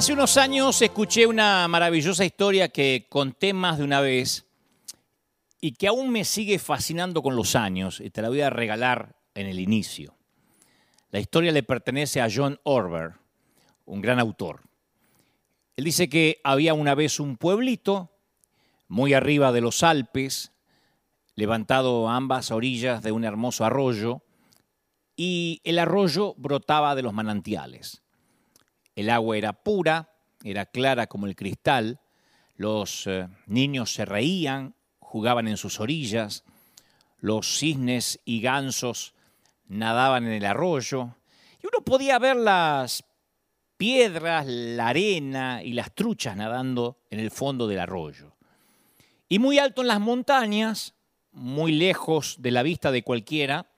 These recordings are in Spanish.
Hace unos años escuché una maravillosa historia que conté más de una vez y que aún me sigue fascinando con los años y te la voy a regalar en el inicio. La historia le pertenece a John Orber, un gran autor. Él dice que había una vez un pueblito muy arriba de los Alpes, levantado a ambas orillas de un hermoso arroyo, y el arroyo brotaba de los manantiales. El agua era pura, era clara como el cristal, los eh, niños se reían, jugaban en sus orillas, los cisnes y gansos nadaban en el arroyo, y uno podía ver las piedras, la arena y las truchas nadando en el fondo del arroyo. Y muy alto en las montañas, muy lejos de la vista de cualquiera,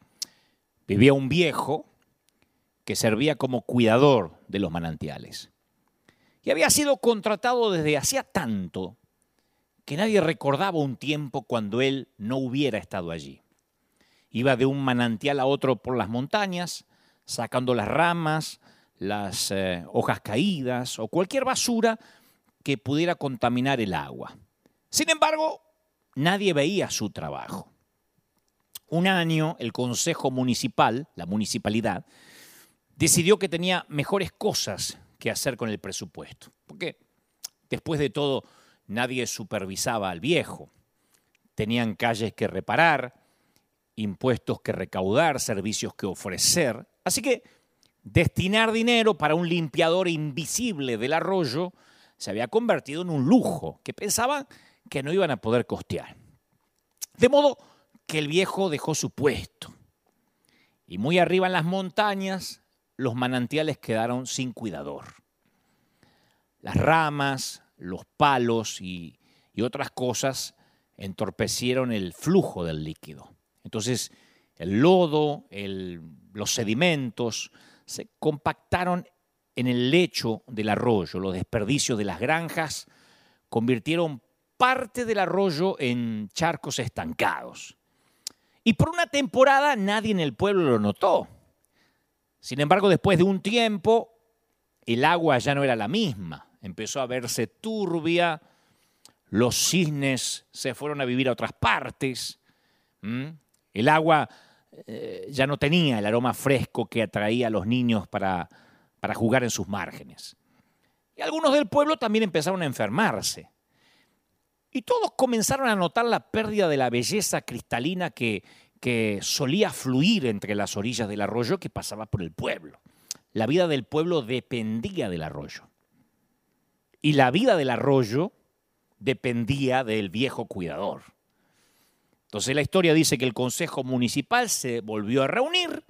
vivía un viejo que servía como cuidador de los manantiales. Y había sido contratado desde hacía tanto que nadie recordaba un tiempo cuando él no hubiera estado allí. Iba de un manantial a otro por las montañas, sacando las ramas, las eh, hojas caídas o cualquier basura que pudiera contaminar el agua. Sin embargo, nadie veía su trabajo. Un año el Consejo Municipal, la municipalidad, decidió que tenía mejores cosas que hacer con el presupuesto. Porque después de todo, nadie supervisaba al viejo. Tenían calles que reparar, impuestos que recaudar, servicios que ofrecer. Así que destinar dinero para un limpiador invisible del arroyo se había convertido en un lujo que pensaban que no iban a poder costear. De modo que el viejo dejó su puesto. Y muy arriba en las montañas, los manantiales quedaron sin cuidador. Las ramas, los palos y, otras cosas entorpecieron el flujo del líquido. Entonces, el lodo, los sedimentos se compactaron en el lecho del arroyo. Los desperdicios de las granjas convirtieron parte del arroyo en charcos estancados. Y por una temporada nadie en el pueblo lo notó. Sin embargo, después de un tiempo, el agua ya no era la misma. Empezó a verse turbia, los cisnes se fueron a vivir a otras partes, el agua eh, ya no tenía el aroma fresco que atraía a los niños para, para jugar en sus márgenes. Y algunos del pueblo también empezaron a enfermarse. Y todos comenzaron a notar la pérdida de la belleza cristalina que, que solía fluir entre las orillas del arroyo que pasaba por el pueblo. La vida del pueblo dependía del arroyo. Y la vida del arroyo dependía del viejo cuidador. Entonces la historia dice que el Consejo Municipal se volvió a reunir,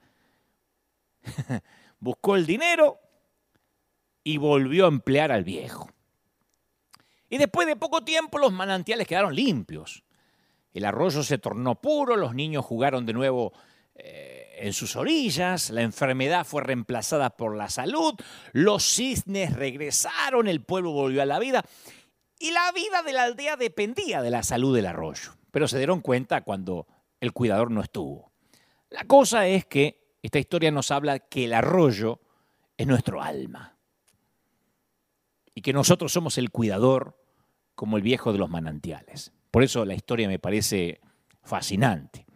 buscó el dinero y volvió a emplear al viejo. Y después de poco tiempo los manantiales quedaron limpios. El arroyo se tornó puro, los niños jugaron de nuevo eh, en sus orillas, la enfermedad fue reemplazada por la salud, los cisnes regresaron, el pueblo volvió a la vida y la vida de la aldea dependía de la salud del arroyo. Pero se dieron cuenta cuando el cuidador no estuvo. La cosa es que esta historia nos habla que el arroyo es nuestro alma y que nosotros somos el cuidador como el viejo de los manantiales. Por eso la historia me parece fascinante.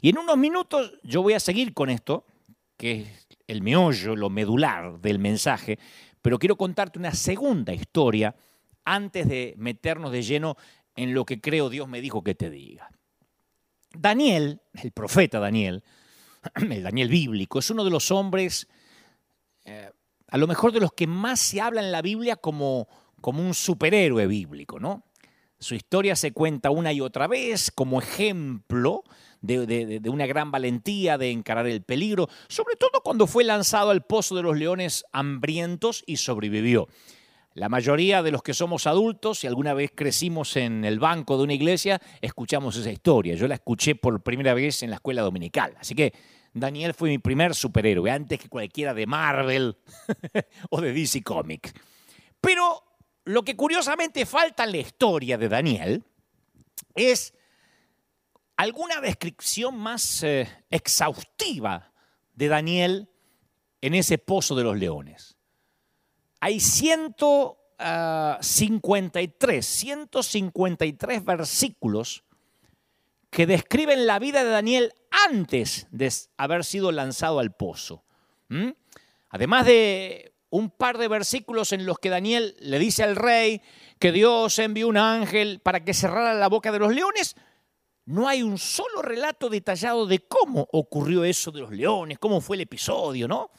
Y en unos minutos yo voy a seguir con esto, que es el meollo, lo medular del mensaje, pero quiero contarte una segunda historia antes de meternos de lleno en lo que creo Dios me dijo que te diga. Daniel, el profeta Daniel, el Daniel bíblico, es uno de los hombres, eh, a lo mejor de los que más se habla en la Biblia como como un superhéroe bíblico, ¿no? Su historia se cuenta una y otra vez como ejemplo de, una gran valentía de encarar el peligro, sobre todo cuando fue lanzado al pozo de los leones hambrientos y sobrevivió. La mayoría de los que somos adultos y alguna vez crecimos en el banco de una iglesia, escuchamos esa historia. Yo la escuché por primera vez en la escuela dominical. Así que Daniel fue mi primer superhéroe, antes que cualquiera de Marvel o de DC Comics. Pero lo que curiosamente falta en la historia de Daniel es alguna descripción más eh, exhaustiva de Daniel en ese pozo de los leones. hay 153, 153 versículos que describen la vida de Daniel antes de haber sido lanzado al pozo. Además de un par de versículos en los que Daniel le dice al rey que Dios envió un ángel para que cerrara la boca de los leones, no hay un solo relato detallado de cómo ocurrió eso de los leones, cómo fue el episodio, ¿no?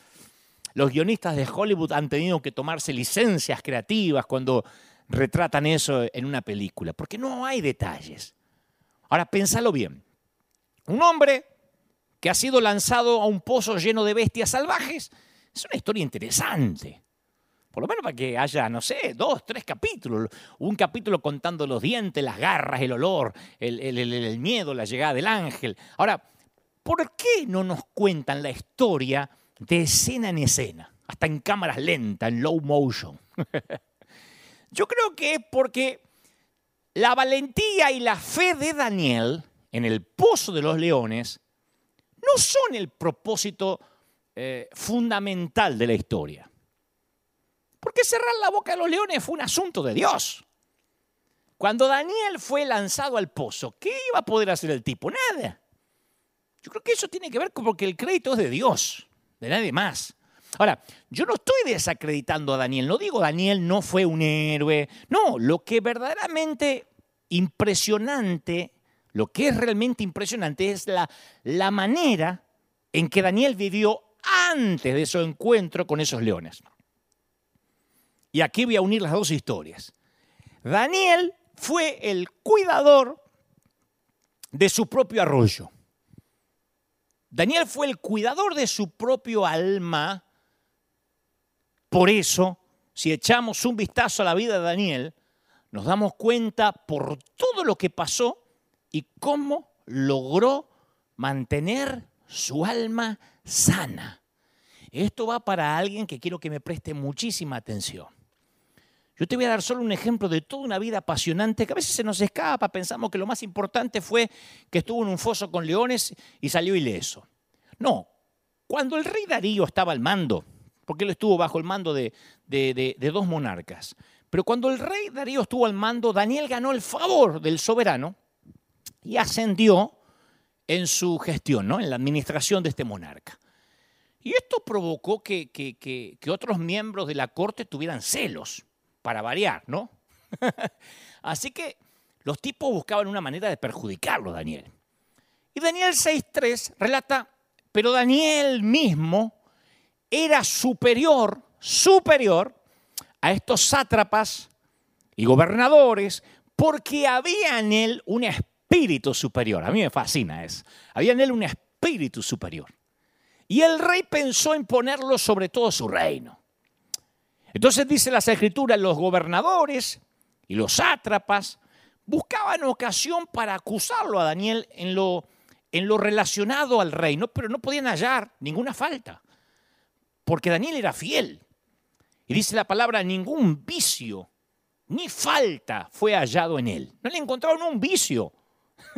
Los guionistas de Hollywood han tenido que tomarse licencias creativas cuando retratan eso en una película, porque no hay detalles. Ahora, pensalo bien. Un hombre que ha sido lanzado a un pozo lleno de bestias salvajes es una historia interesante. Por lo menos para que haya, no sé, dos, tres capítulos. Un capítulo contando los dientes, las garras, el olor, el, miedo, la llegada del ángel. Ahora, ¿por qué no nos cuentan la historia de escena en escena? Hasta en cámaras lentas, en low motion. Yo creo que es porque la valentía y la fe de Daniel en el pozo de los leones no son el propósito eh, fundamental de la historia. Porque cerrar la boca de los leones fue un asunto de Dios. Cuando Daniel fue lanzado al pozo, ¿qué iba a poder hacer el tipo? Nada. Yo creo que eso tiene que ver con porque el crédito es de Dios, de nadie más. Ahora, yo no estoy desacreditando a Daniel, no digo Daniel no fue un héroe, no, lo que verdaderamente impresionante, lo que es realmente impresionante es la, la manera en que Daniel vivió antes de su encuentro con esos leones. Y aquí voy a unir las dos historias. Daniel fue el cuidador de su propio arroyo. Daniel fue el cuidador de su propio alma. Por eso, si echamos un vistazo a la vida de Daniel, nos damos cuenta por todo lo que pasó y cómo logró mantener su alma sana. Esto va para alguien que quiero que me preste muchísima atención. Yo te voy a dar solo un ejemplo de toda una vida apasionante que a veces se nos escapa, pensamos que lo más importante fue que estuvo en un foso con leones y salió ileso. No, cuando el rey Darío estaba al mando, porque él estuvo bajo el mando de, dos monarcas, pero cuando el rey Darío estuvo al mando, Daniel ganó el favor del soberano y ascendió en su gestión, ¿no? en la administración de este monarca. Y esto provocó que, que otros miembros de la corte tuvieran celos para variar, ¿no? Así que los tipos buscaban una manera de perjudicarlo, Daniel. Y Daniel 6.3 relata, pero Daniel mismo era superior, superior a estos sátrapas y gobernadores porque había en él un espíritu superior. A mí me fascina eso. Había en él un espíritu superior. Y el rey pensó en ponerlo sobre todo su reino. Entonces dice las escrituras, los gobernadores y los sátrapas buscaban ocasión para acusarlo a Daniel en lo, en lo relacionado al reino, pero no podían hallar ninguna falta, porque Daniel era fiel. Y dice la palabra, ningún vicio ni falta fue hallado en él. No le encontraron un vicio.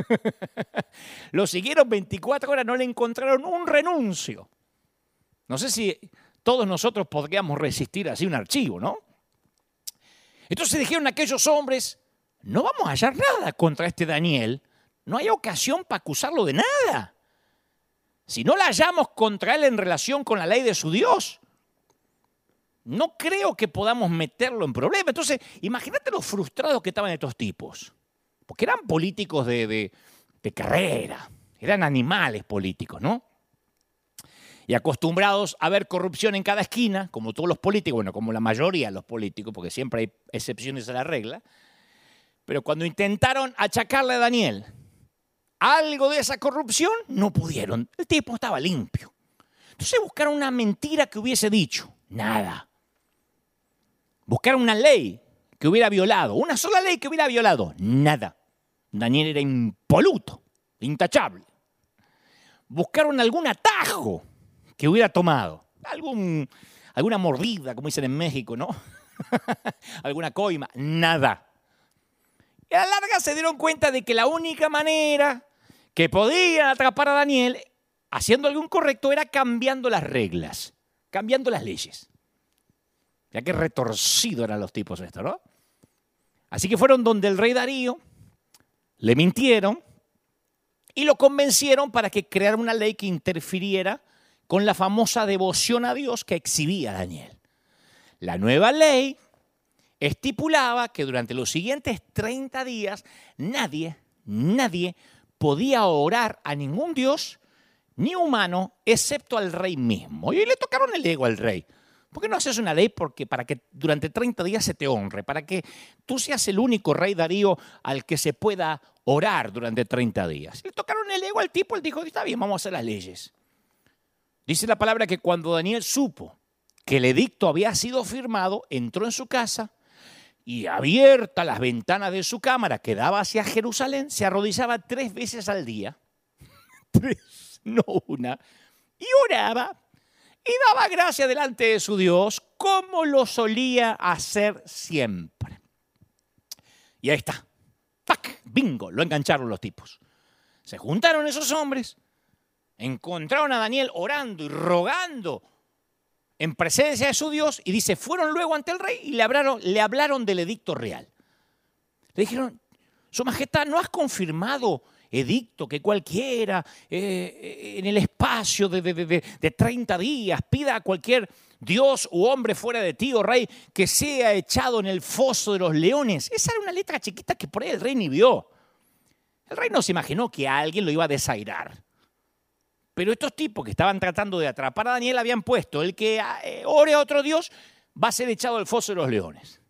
lo siguieron 24 horas, no le encontraron un renuncio. No sé si todos nosotros podríamos resistir así un archivo, ¿no? Entonces dijeron aquellos hombres, no vamos a hallar nada contra este Daniel, no hay ocasión para acusarlo de nada. Si no la hallamos contra él en relación con la ley de su Dios, no creo que podamos meterlo en problema. Entonces, imagínate los frustrados que estaban estos tipos, porque eran políticos de, de carrera, eran animales políticos, ¿no? y acostumbrados a ver corrupción en cada esquina, como todos los políticos, bueno, como la mayoría de los políticos, porque siempre hay excepciones a la regla, pero cuando intentaron achacarle a Daniel algo de esa corrupción, no pudieron. El tipo estaba limpio. Entonces buscaron una mentira que hubiese dicho, nada. Buscaron una ley que hubiera violado, una sola ley que hubiera violado, nada. Daniel era impoluto, intachable. Buscaron algún atajo que hubiera tomado. Alguna mordida, como dicen en México, ¿no? alguna coima, nada. Y a la larga se dieron cuenta de que la única manera que podían atrapar a Daniel haciendo algo incorrecto era cambiando las reglas, cambiando las leyes. Ya que retorcido eran los tipos estos, ¿no? Así que fueron donde el rey Darío, le mintieron y lo convencieron para que creara una ley que interfiriera con la famosa devoción a Dios que exhibía Daniel. La nueva ley estipulaba que durante los siguientes 30 días nadie, nadie podía orar a ningún Dios ni humano excepto al rey mismo. Y le tocaron el ego al rey. ¿Por qué no haces una ley porque, para que durante 30 días se te honre? Para que tú seas el único rey Darío al que se pueda orar durante 30 días. Le tocaron el ego al tipo, él dijo, está bien, vamos a hacer las leyes. Dice la palabra que cuando Daniel supo que el edicto había sido firmado, entró en su casa y abierta las ventanas de su cámara que daba hacia Jerusalén, se arrodillaba tres veces al día. tres, no una. Y oraba y daba gracia delante de su Dios como lo solía hacer siempre. Y ahí está. ¡Tac! Bingo, lo engancharon los tipos. Se juntaron esos hombres, encontraron a Daniel orando y rogando en presencia de su Dios y dice, fueron luego ante el rey y le hablaron, le hablaron del edicto real. Le dijeron, Su Majestad, ¿no has confirmado edicto que cualquiera eh, en el espacio de, de, 30 días pida a cualquier Dios u hombre fuera de ti, oh rey, que sea echado en el foso de los leones. Esa era una letra chiquita que por ahí el rey ni vio. El rey no se imaginó que alguien lo iba a desairar. Pero estos tipos que estaban tratando de atrapar a Daniel habían puesto, el que eh, ore a otro Dios va a ser echado al foso de los leones.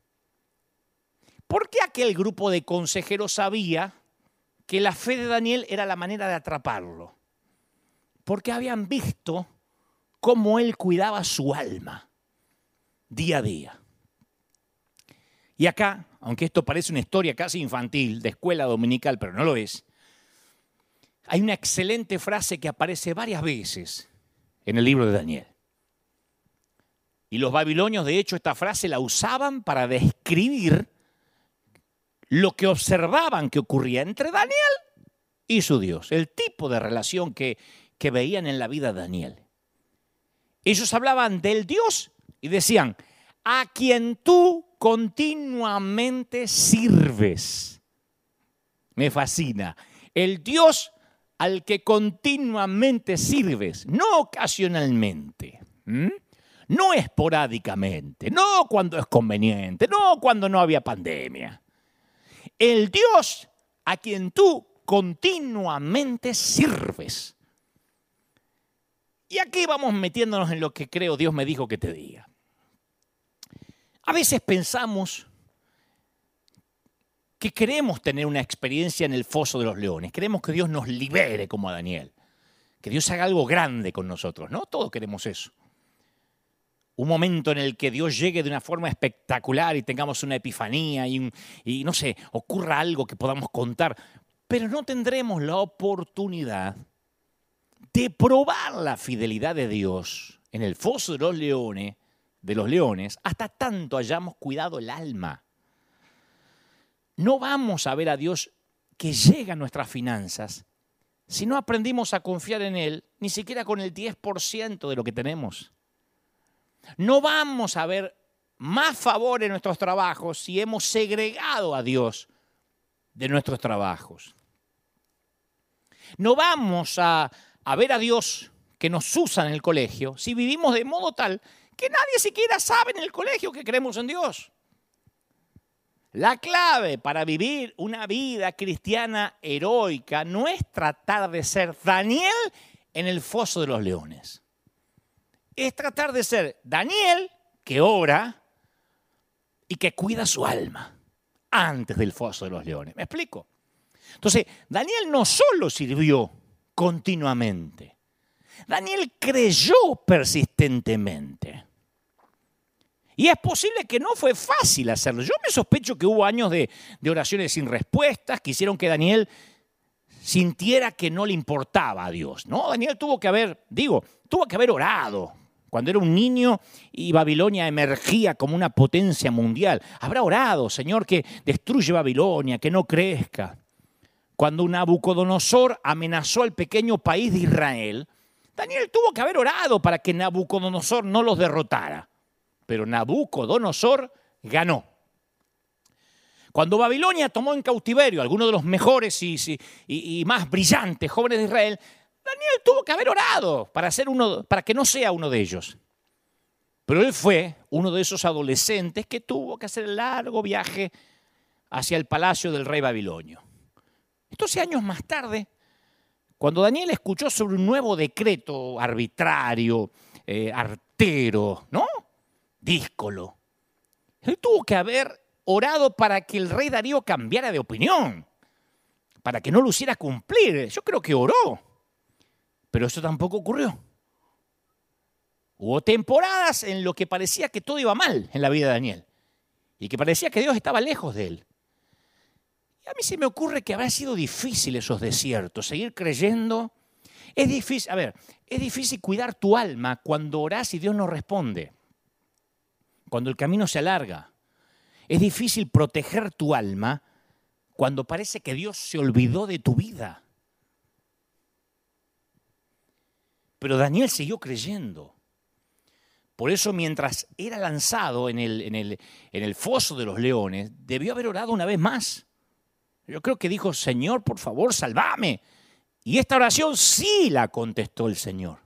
¿Por qué aquel grupo de consejeros sabía que la fe de Daniel era la manera de atraparlo? Porque habían visto cómo él cuidaba su alma día a día. Y acá, aunque esto parece una historia casi infantil, de escuela dominical, pero no lo es, hay una excelente frase que aparece varias veces en el libro de Daniel. Y los babilonios, de hecho, esta frase la usaban para describir lo que observaban que ocurría entre Daniel y su Dios, el tipo de relación que, veían en la vida de Daniel. Ellos hablaban del Dios y decían, a quien tú continuamente sirves. Me fascina. El Dios al que continuamente sirves, no ocasionalmente, no esporádicamente, no cuando es conveniente, no cuando no había pandemia. El Dios a quien tú continuamente sirves. Y aquí vamos metiéndonos en lo que creo Dios me dijo que te diga. A veces pensamos que queremos tener una experiencia en el foso de los leones, queremos que Dios nos libere como a Daniel, que Dios haga algo grande con nosotros, ¿no? Todos queremos eso. Un momento en el que Dios llegue de una forma espectacular y tengamos una epifanía y, y no sé, ocurra algo que podamos contar, pero no tendremos la oportunidad de probar la fidelidad de Dios en el foso de los leones, de los leones, hasta tanto hayamos cuidado el alma no vamos a ver a Dios que llega a nuestras finanzas si no aprendimos a confiar en Él, ni siquiera con el 10% de lo que tenemos. No vamos a ver más favor en nuestros trabajos si hemos segregado a Dios de nuestros trabajos. No vamos a, a ver a Dios que nos usa en el colegio si vivimos de modo tal que nadie siquiera sabe en el colegio que creemos en Dios. La clave para vivir una vida cristiana heroica no es tratar de ser Daniel en el foso de los leones. Es tratar de ser Daniel que ora y que cuida su alma antes del foso de los leones. ¿Me explico? Entonces, Daniel no solo sirvió continuamente, Daniel creyó persistentemente. Y es posible que no fue fácil hacerlo. Yo me sospecho que hubo años de, oraciones sin respuestas que hicieron que Daniel sintiera que no le importaba a Dios. No, Daniel tuvo que haber, digo, tuvo que haber orado. Cuando era un niño y Babilonia emergía como una potencia mundial. Habrá orado, Señor, que destruye Babilonia, que no crezca. Cuando Nabucodonosor amenazó al pequeño país de Israel, Daniel tuvo que haber orado para que Nabucodonosor no los derrotara pero Nabucodonosor ganó. Cuando Babilonia tomó en cautiverio a algunos de los mejores y, más brillantes jóvenes de Israel, Daniel tuvo que haber orado para, ser uno, para que no sea uno de ellos. Pero él fue uno de esos adolescentes que tuvo que hacer el largo viaje hacia el palacio del rey babilonio. Entonces, años más tarde, cuando Daniel escuchó sobre un nuevo decreto arbitrario, eh, artero, ¿no? Díscolo, él tuvo que haber orado para que el rey Darío cambiara de opinión, para que no lo hiciera cumplir. Yo creo que oró, pero eso tampoco ocurrió. Hubo temporadas en lo que parecía que todo iba mal en la vida de Daniel y que parecía que Dios estaba lejos de él. Y a mí se me ocurre que habrá sido difícil esos desiertos, seguir creyendo. Es difícil, a ver, es difícil cuidar tu alma cuando orás y Dios no responde, cuando el camino se alarga. Es difícil proteger tu alma cuando parece que Dios se olvidó de tu vida. Pero Daniel siguió creyendo. Por eso mientras era lanzado en el, en, el, en el, foso de los leones, debió haber orado una vez más. Yo creo que dijo, Señor, por favor, salvame. Y esta oración sí la contestó el Señor.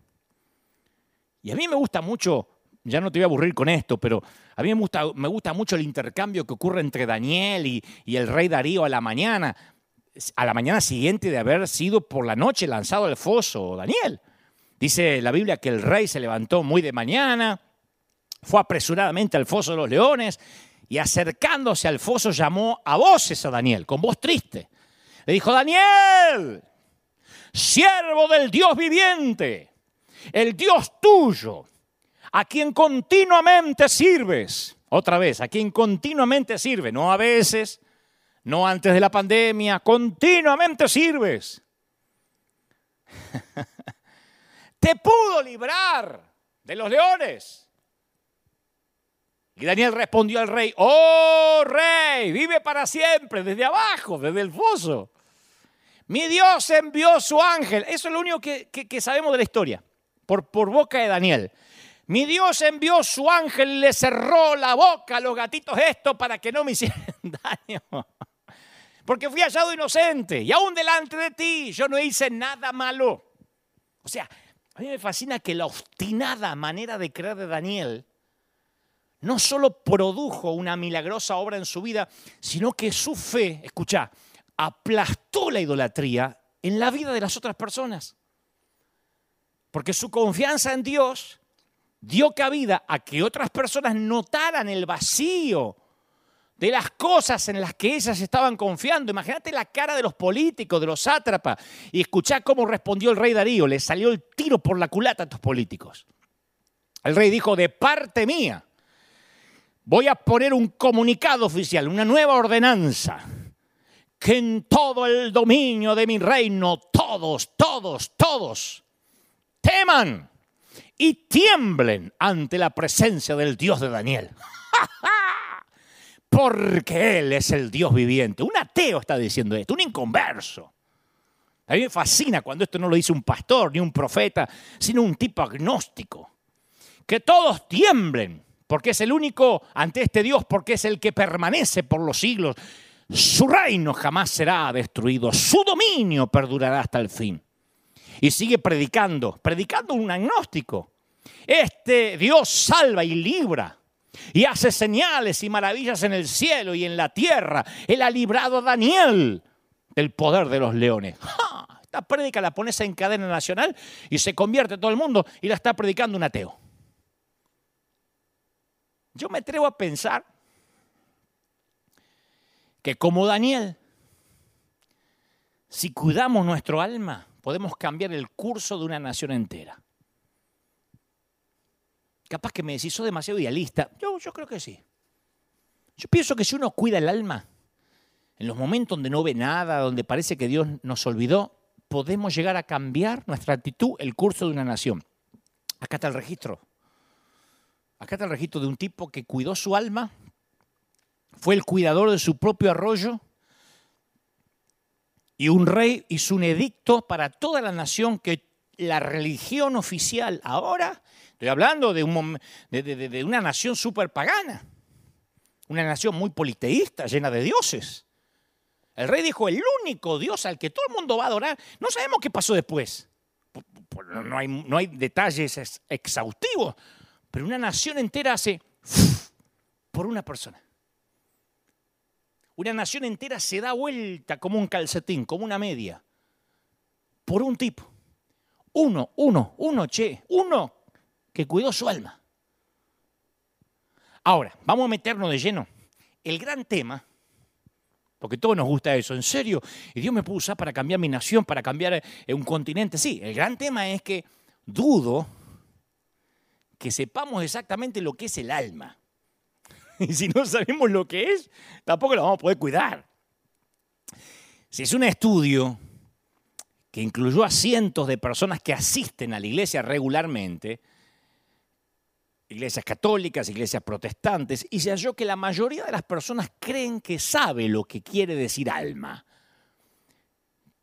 Y a mí me gusta mucho ya no te voy a aburrir con esto, pero a mí me gusta, me gusta mucho el intercambio que ocurre entre Daniel y, y, el rey Darío a la mañana, a la mañana siguiente de haber sido por la noche lanzado al foso Daniel. Dice la Biblia que el rey se levantó muy de mañana, fue apresuradamente al foso de los leones y acercándose al foso llamó a voces a Daniel, con voz triste. Le dijo, Daniel, siervo del Dios viviente, el Dios tuyo a quien continuamente sirves. Otra vez, a quien continuamente sirve, no a veces, no antes de la pandemia, continuamente sirves. Te pudo librar de los leones. Y Daniel respondió al rey, oh rey, vive para siempre, desde abajo, desde el foso. Mi Dios envió su ángel. Eso es lo único que, sabemos de la historia, por, por boca de Daniel. Mi Dios envió su ángel y le cerró la boca a los gatitos esto para que no me hicieran daño. Porque fui hallado inocente y aún delante de ti yo no hice nada malo. O sea, a mí me fascina que la obstinada manera de creer de Daniel no solo produjo una milagrosa obra en su vida, sino que su fe, escucha, aplastó la idolatría en la vida de las otras personas. Porque su confianza en Dios dio cabida a que otras personas notaran el vacío de las cosas en las que ellas estaban confiando. Imagínate la cara de los políticos, de los sátrapas, y escuchá cómo respondió el rey Darío. Le salió el tiro por la culata a estos políticos. El rey dijo, de parte mía, voy a poner un comunicado oficial, una nueva ordenanza, que en todo el dominio de mi reino, todos, todos, todos, teman y tiemblen ante la presencia del Dios de Daniel. Porque Él es el Dios viviente. Un ateo está diciendo esto, un inconverso. A mí me fascina cuando esto no lo dice un pastor ni un profeta, sino un tipo agnóstico. Que todos tiemblen, porque es el único ante este Dios, porque es el que permanece por los siglos. Su reino jamás será destruido, su dominio perdurará hasta el fin y sigue predicando, predicando un agnóstico. Este Dios salva y libra y hace señales y maravillas en el cielo y en la tierra. Él ha librado a Daniel del poder de los leones. Esta prédica la pones en cadena nacional y se convierte todo el mundo y la está predicando un ateo. Yo me atrevo a pensar que como Daniel, si cuidamos nuestro alma, podemos cambiar el curso de una nación entera. Capaz que me decís, soy demasiado idealista. Yo, yo creo que sí. Yo pienso que si uno cuida el alma, en los momentos donde no ve nada, donde parece que Dios nos olvidó, podemos llegar a cambiar nuestra actitud, el curso de una nación. Acá está el registro. Acá está el registro de un tipo que cuidó su alma, fue el cuidador de su propio arroyo, y un rey hizo un edicto para toda la nación que la religión oficial ahora, estoy hablando de, una nación súper pagana, una nación muy politeísta, llena de dioses. El rey dijo, el único Dios al que todo el mundo va a adorar, no sabemos qué pasó después. No hay, no hay detalles exhaustivos, pero una nación entera hace por una persona. Una nación entera se da vuelta como un calcetín, como una media, por un tipo. Uno, uno, uno, che, uno que cuidó su alma. Ahora, vamos a meternos de lleno. El gran tema, porque todos nos gusta eso, en serio, y Dios me puso usar para cambiar mi nación, para cambiar eh, un continente. Sí, el gran tema es que dudo que sepamos exactamente lo que es el alma. Y si no sabemos lo que es, tampoco lo vamos a poder cuidar. Si es un estudio que incluyó a cientos de personas que asisten a la iglesia regularmente, iglesias católicas, iglesias protestantes, y se halló que la mayoría de las personas creen que sabe lo que quiere decir alma.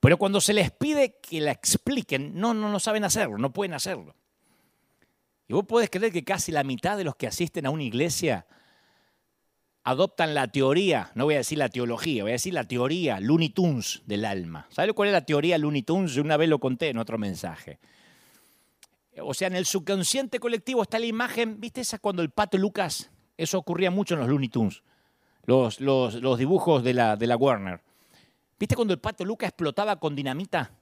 Pero cuando se les pide que la expliquen, no, no, no saben hacerlo, no pueden hacerlo. Y vos podés creer que casi la mitad de los que asisten a una iglesia adoptan la teoría, no voy a decir la teología, voy a decir la teoría Looney Tunes del alma. ¿Sabe cuál es la teoría Looney Tunes? Yo una vez lo conté en otro mensaje. O sea, en el subconsciente colectivo está la imagen, ¿viste esa cuando el pato Lucas? Eso ocurría mucho en los Looney Tunes, los, los, dibujos de la, de la Warner. ¿Viste cuando el pato Lucas explotaba con dinamita?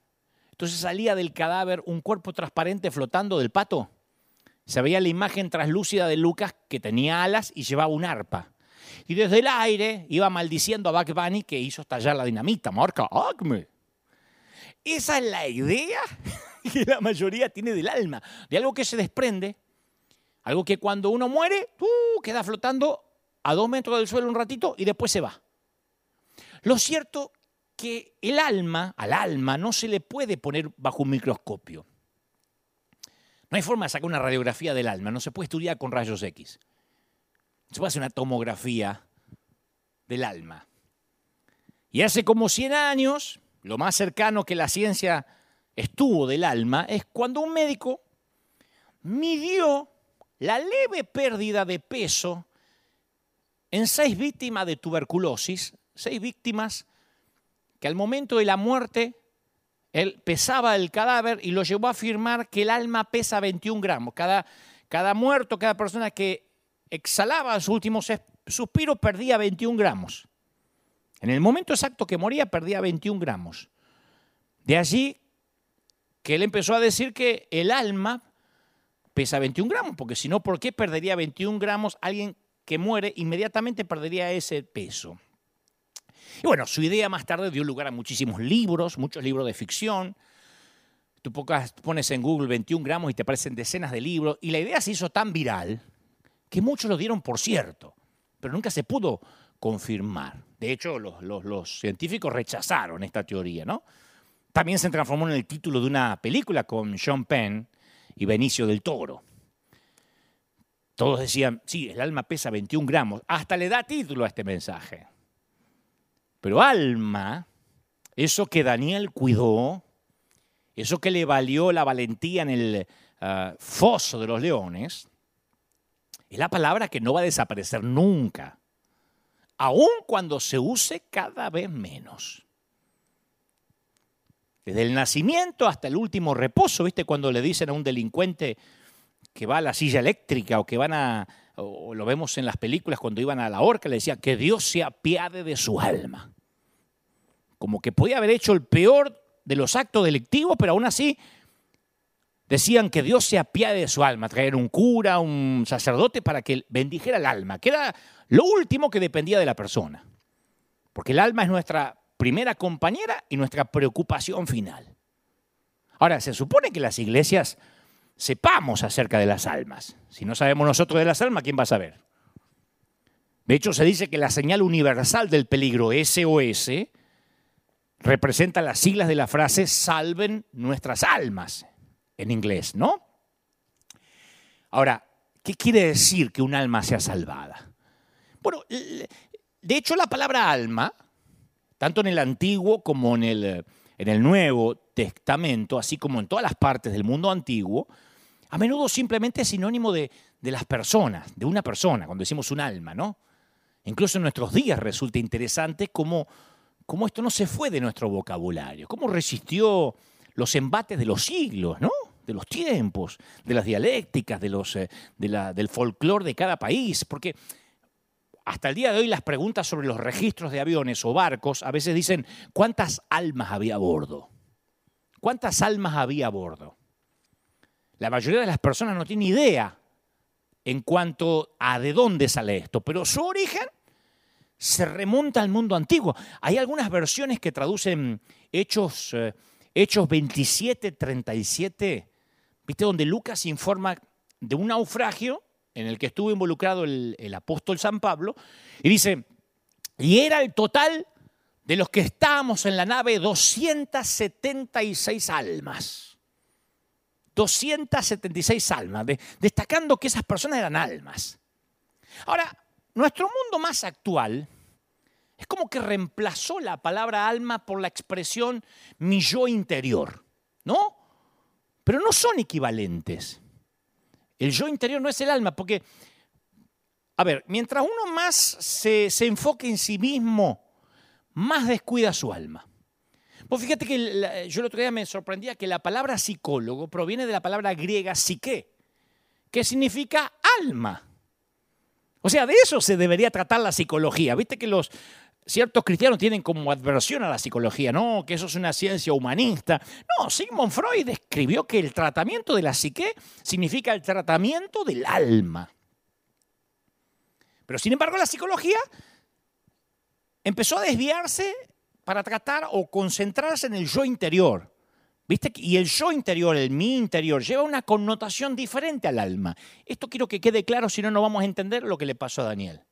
Entonces salía del cadáver un cuerpo transparente flotando del pato. Se veía la imagen translúcida de Lucas que tenía alas y llevaba un arpa. Y desde el aire iba maldiciendo a Buck Bunny que hizo estallar la dinamita. Marca Acme. Esa es la idea que la mayoría tiene del alma, de algo que se desprende, algo que cuando uno muere, uh, queda flotando a dos metros del suelo un ratito y después se va. Lo cierto que el alma, al alma, no se le puede poner bajo un microscopio. No hay forma de sacar una radiografía del alma, no se puede estudiar con rayos X. Se puede hacer una tomografía del alma. Y hace como 100 años, lo más cercano que la ciencia estuvo del alma es cuando un médico midió la leve pérdida de peso en seis víctimas de tuberculosis, seis víctimas que al momento de la muerte él pesaba el cadáver y lo llevó a afirmar que el alma pesa 21 gramos. Cada, cada muerto, cada persona que exhalaba sus últimos suspiros perdía 21 gramos. En el momento exacto que moría perdía 21 gramos. De allí que él empezó a decir que el alma pesa 21 gramos, porque si no, ¿por qué perdería 21 gramos alguien que muere? Inmediatamente perdería ese peso. Y bueno, su idea más tarde dio lugar a muchísimos libros, muchos libros de ficción. Tú pones en Google 21 gramos y te aparecen decenas de libros. Y la idea se hizo tan viral que muchos lo dieron por cierto, pero nunca se pudo confirmar. De hecho, los, científicos rechazaron esta teoría, ¿no? También se transformó en el título de una película con Sean Penn y Benicio del Toro. Todos decían, sí, el alma pesa 21 gramos. Hasta le da título a este mensaje. Pero alma, eso que Daniel cuidó, eso que le valió la valentía en el ah, foso de los leones, es la palabra que no va a desaparecer nunca, aun cuando se use cada vez menos. Desde el nacimiento hasta el último reposo, ¿viste? Cuando le dicen a un delincuente que va a la silla eléctrica o que van a, o lo vemos en las películas cuando iban a la horca, le decía que Dios se apiade de su alma. Como que podía haber hecho el peor de los actos delictivos, pero aún así decían que Dios se apiade de su alma, traer un cura, un sacerdote para que bendijera el alma, que era lo último que dependía de la persona. Porque el alma es nuestra primera compañera y nuestra preocupación final. Ahora, se supone que las iglesias sepamos acerca de las almas. Si no sabemos nosotros de las almas, ¿quién va a saber? De hecho, se dice que la señal universal del peligro SOS representa las siglas de la frase salven nuestras almas en inglés, ¿no? Ahora, ¿qué quiere decir que un alma sea salvada? Bueno, de hecho la palabra alma, tanto en el Antiguo como en el, en el Nuevo Testamento, así como en todas las partes del mundo antiguo, a menudo simplemente es sinónimo de, de las personas, de una persona, cuando decimos un alma, ¿no? Incluso en nuestros días resulta interesante cómo, cómo esto no se fue de nuestro vocabulario, cómo resistió los embates de los siglos, ¿no? de los tiempos, de las dialécticas, de los, eh, del folclore de cada país, porque hasta el día de hoy las preguntas sobre los registros de aviones o barcos a veces dicen cuántas almas había a bordo. ¿Cuántas almas había a bordo? La mayoría de las personas no tiene idea en cuanto a de dónde sale esto, pero su origen se remonta al mundo antiguo. Hay algunas versiones que traducen Hechos, eh, Hechos 27, 37, ¿viste? Donde Lucas informa de un naufragio en el que estuvo involucrado el, apóstol San Pablo, y dice, y era el total de los que estábamos en la nave 276 almas. 276 almas, destacando que esas personas eran almas. Ahora, nuestro mundo más actual es como que reemplazó la palabra alma por la expresión mi yo interior, ¿no? Pero no son equivalentes. El yo interior no es el alma, porque, a ver, mientras uno más se, se enfoque en sí mismo, más descuida su alma. Pues fíjate que yo el otro día me sorprendía que la palabra psicólogo proviene de la palabra griega psique, que significa alma. O sea, de eso se debería tratar la psicología. Viste que los ciertos cristianos tienen como adversión a la psicología, no, que eso es una ciencia humanista. No, Sigmund Freud describió que el tratamiento de la psique significa el tratamiento del alma. Pero sin embargo, la psicología empezó a desviarse para tratar o concentrarse en el yo interior. ¿Viste? Y el yo interior, el mi interior, lleva una connotación diferente al alma. Esto quiero que quede claro, si no, no vamos a entender lo que le pasó a Daniel.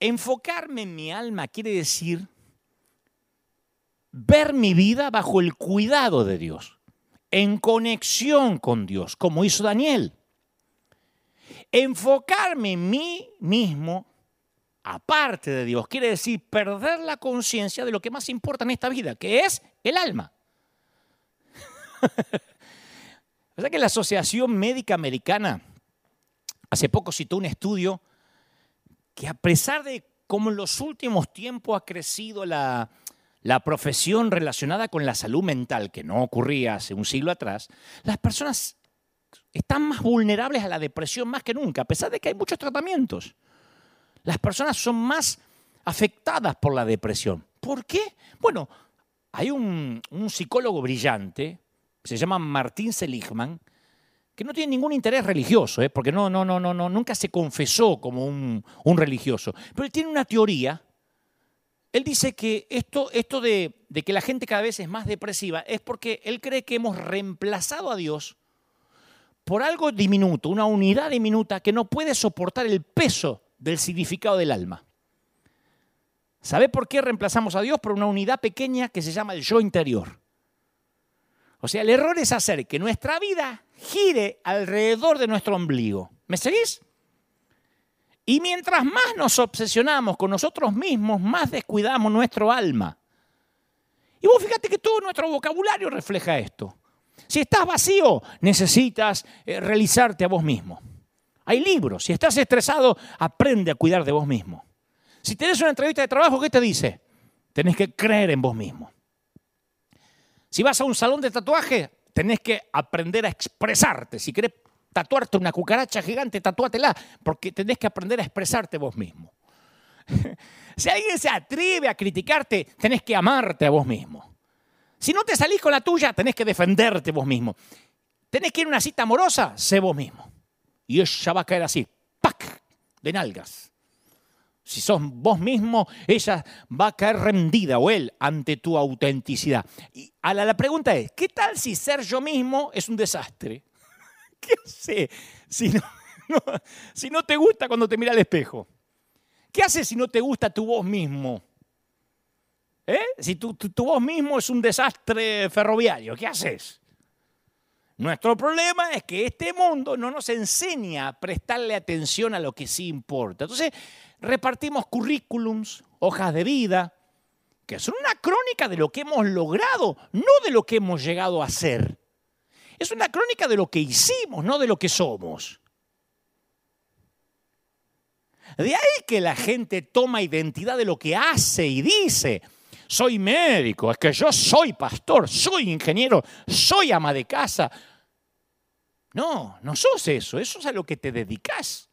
Enfocarme en mi alma quiere decir ver mi vida bajo el cuidado de Dios, en conexión con Dios, como hizo Daniel. Enfocarme en mí mismo aparte de Dios. Quiere decir perder la conciencia de lo que más importa en esta vida, que es el alma. o sea que la Asociación Médica Americana hace poco citó un estudio que a pesar de cómo en los últimos tiempos ha crecido la, la profesión relacionada con la salud mental, que no ocurría hace un siglo atrás, las personas están más vulnerables a la depresión más que nunca, a pesar de que hay muchos tratamientos las personas son más afectadas por la depresión. ¿Por qué? Bueno, hay un, psicólogo brillante, se llama Martín Seligman, que no tiene ningún interés religioso, ¿eh? porque no, no, no, no, no, nunca se confesó como un, religioso, pero él tiene una teoría. Él dice que esto, esto de, de que la gente cada vez es más depresiva es porque él cree que hemos reemplazado a Dios por algo diminuto, una unidad diminuta que no puede soportar el peso del significado del alma. ¿Sabe por qué reemplazamos a Dios por una unidad pequeña que se llama el yo interior? O sea, el error es hacer que nuestra vida gire alrededor de nuestro ombligo. ¿Me seguís? Y mientras más nos obsesionamos con nosotros mismos, más descuidamos nuestro alma. Y vos fíjate que todo nuestro vocabulario refleja esto. Si estás vacío, necesitas eh, realizarte a vos mismo. Hay libros. Si estás estresado, aprende a cuidar de vos mismo. Si tenés una entrevista de trabajo, ¿qué te dice? Tenés que creer en vos mismo. Si vas a un salón de tatuaje, tenés que aprender a expresarte. Si querés tatuarte una cucaracha gigante, tatúatela, porque tenés que aprender a expresarte vos mismo. si alguien se atreve a criticarte, tenés que amarte a vos mismo. Si no te salís con la tuya, tenés que defenderte vos mismo. Tenés que ir a una cita amorosa, sé vos mismo y ella va a caer así, ¡pac! de nalgas. Si sos vos mismo, ella va a caer rendida o él ante tu autenticidad. Y a la, pregunta es, ¿qué tal si ser yo mismo es un desastre? ¿Qué sé si no, si no te gusta cuando te mira al espejo? ¿Qué haces si no te gusta tu voz mismo? ¿Eh? Si tu, tu voz mismo es un desastre ferroviario, ¿qué haces? Nuestro problema es que este mundo no nos enseña a prestarle atención a lo que sí importa. Entonces, repartimos currículums, hojas de vida, que son una crónica de lo que hemos logrado, no de lo que hemos llegado a ser. Es una crónica de lo que hicimos, no de lo que somos. De ahí que la gente toma identidad de lo que hace y dice. Soy médico, es que yo soy pastor, soy ingeniero, soy ama de casa. No, no sos eso, eso es a lo que te dedicas.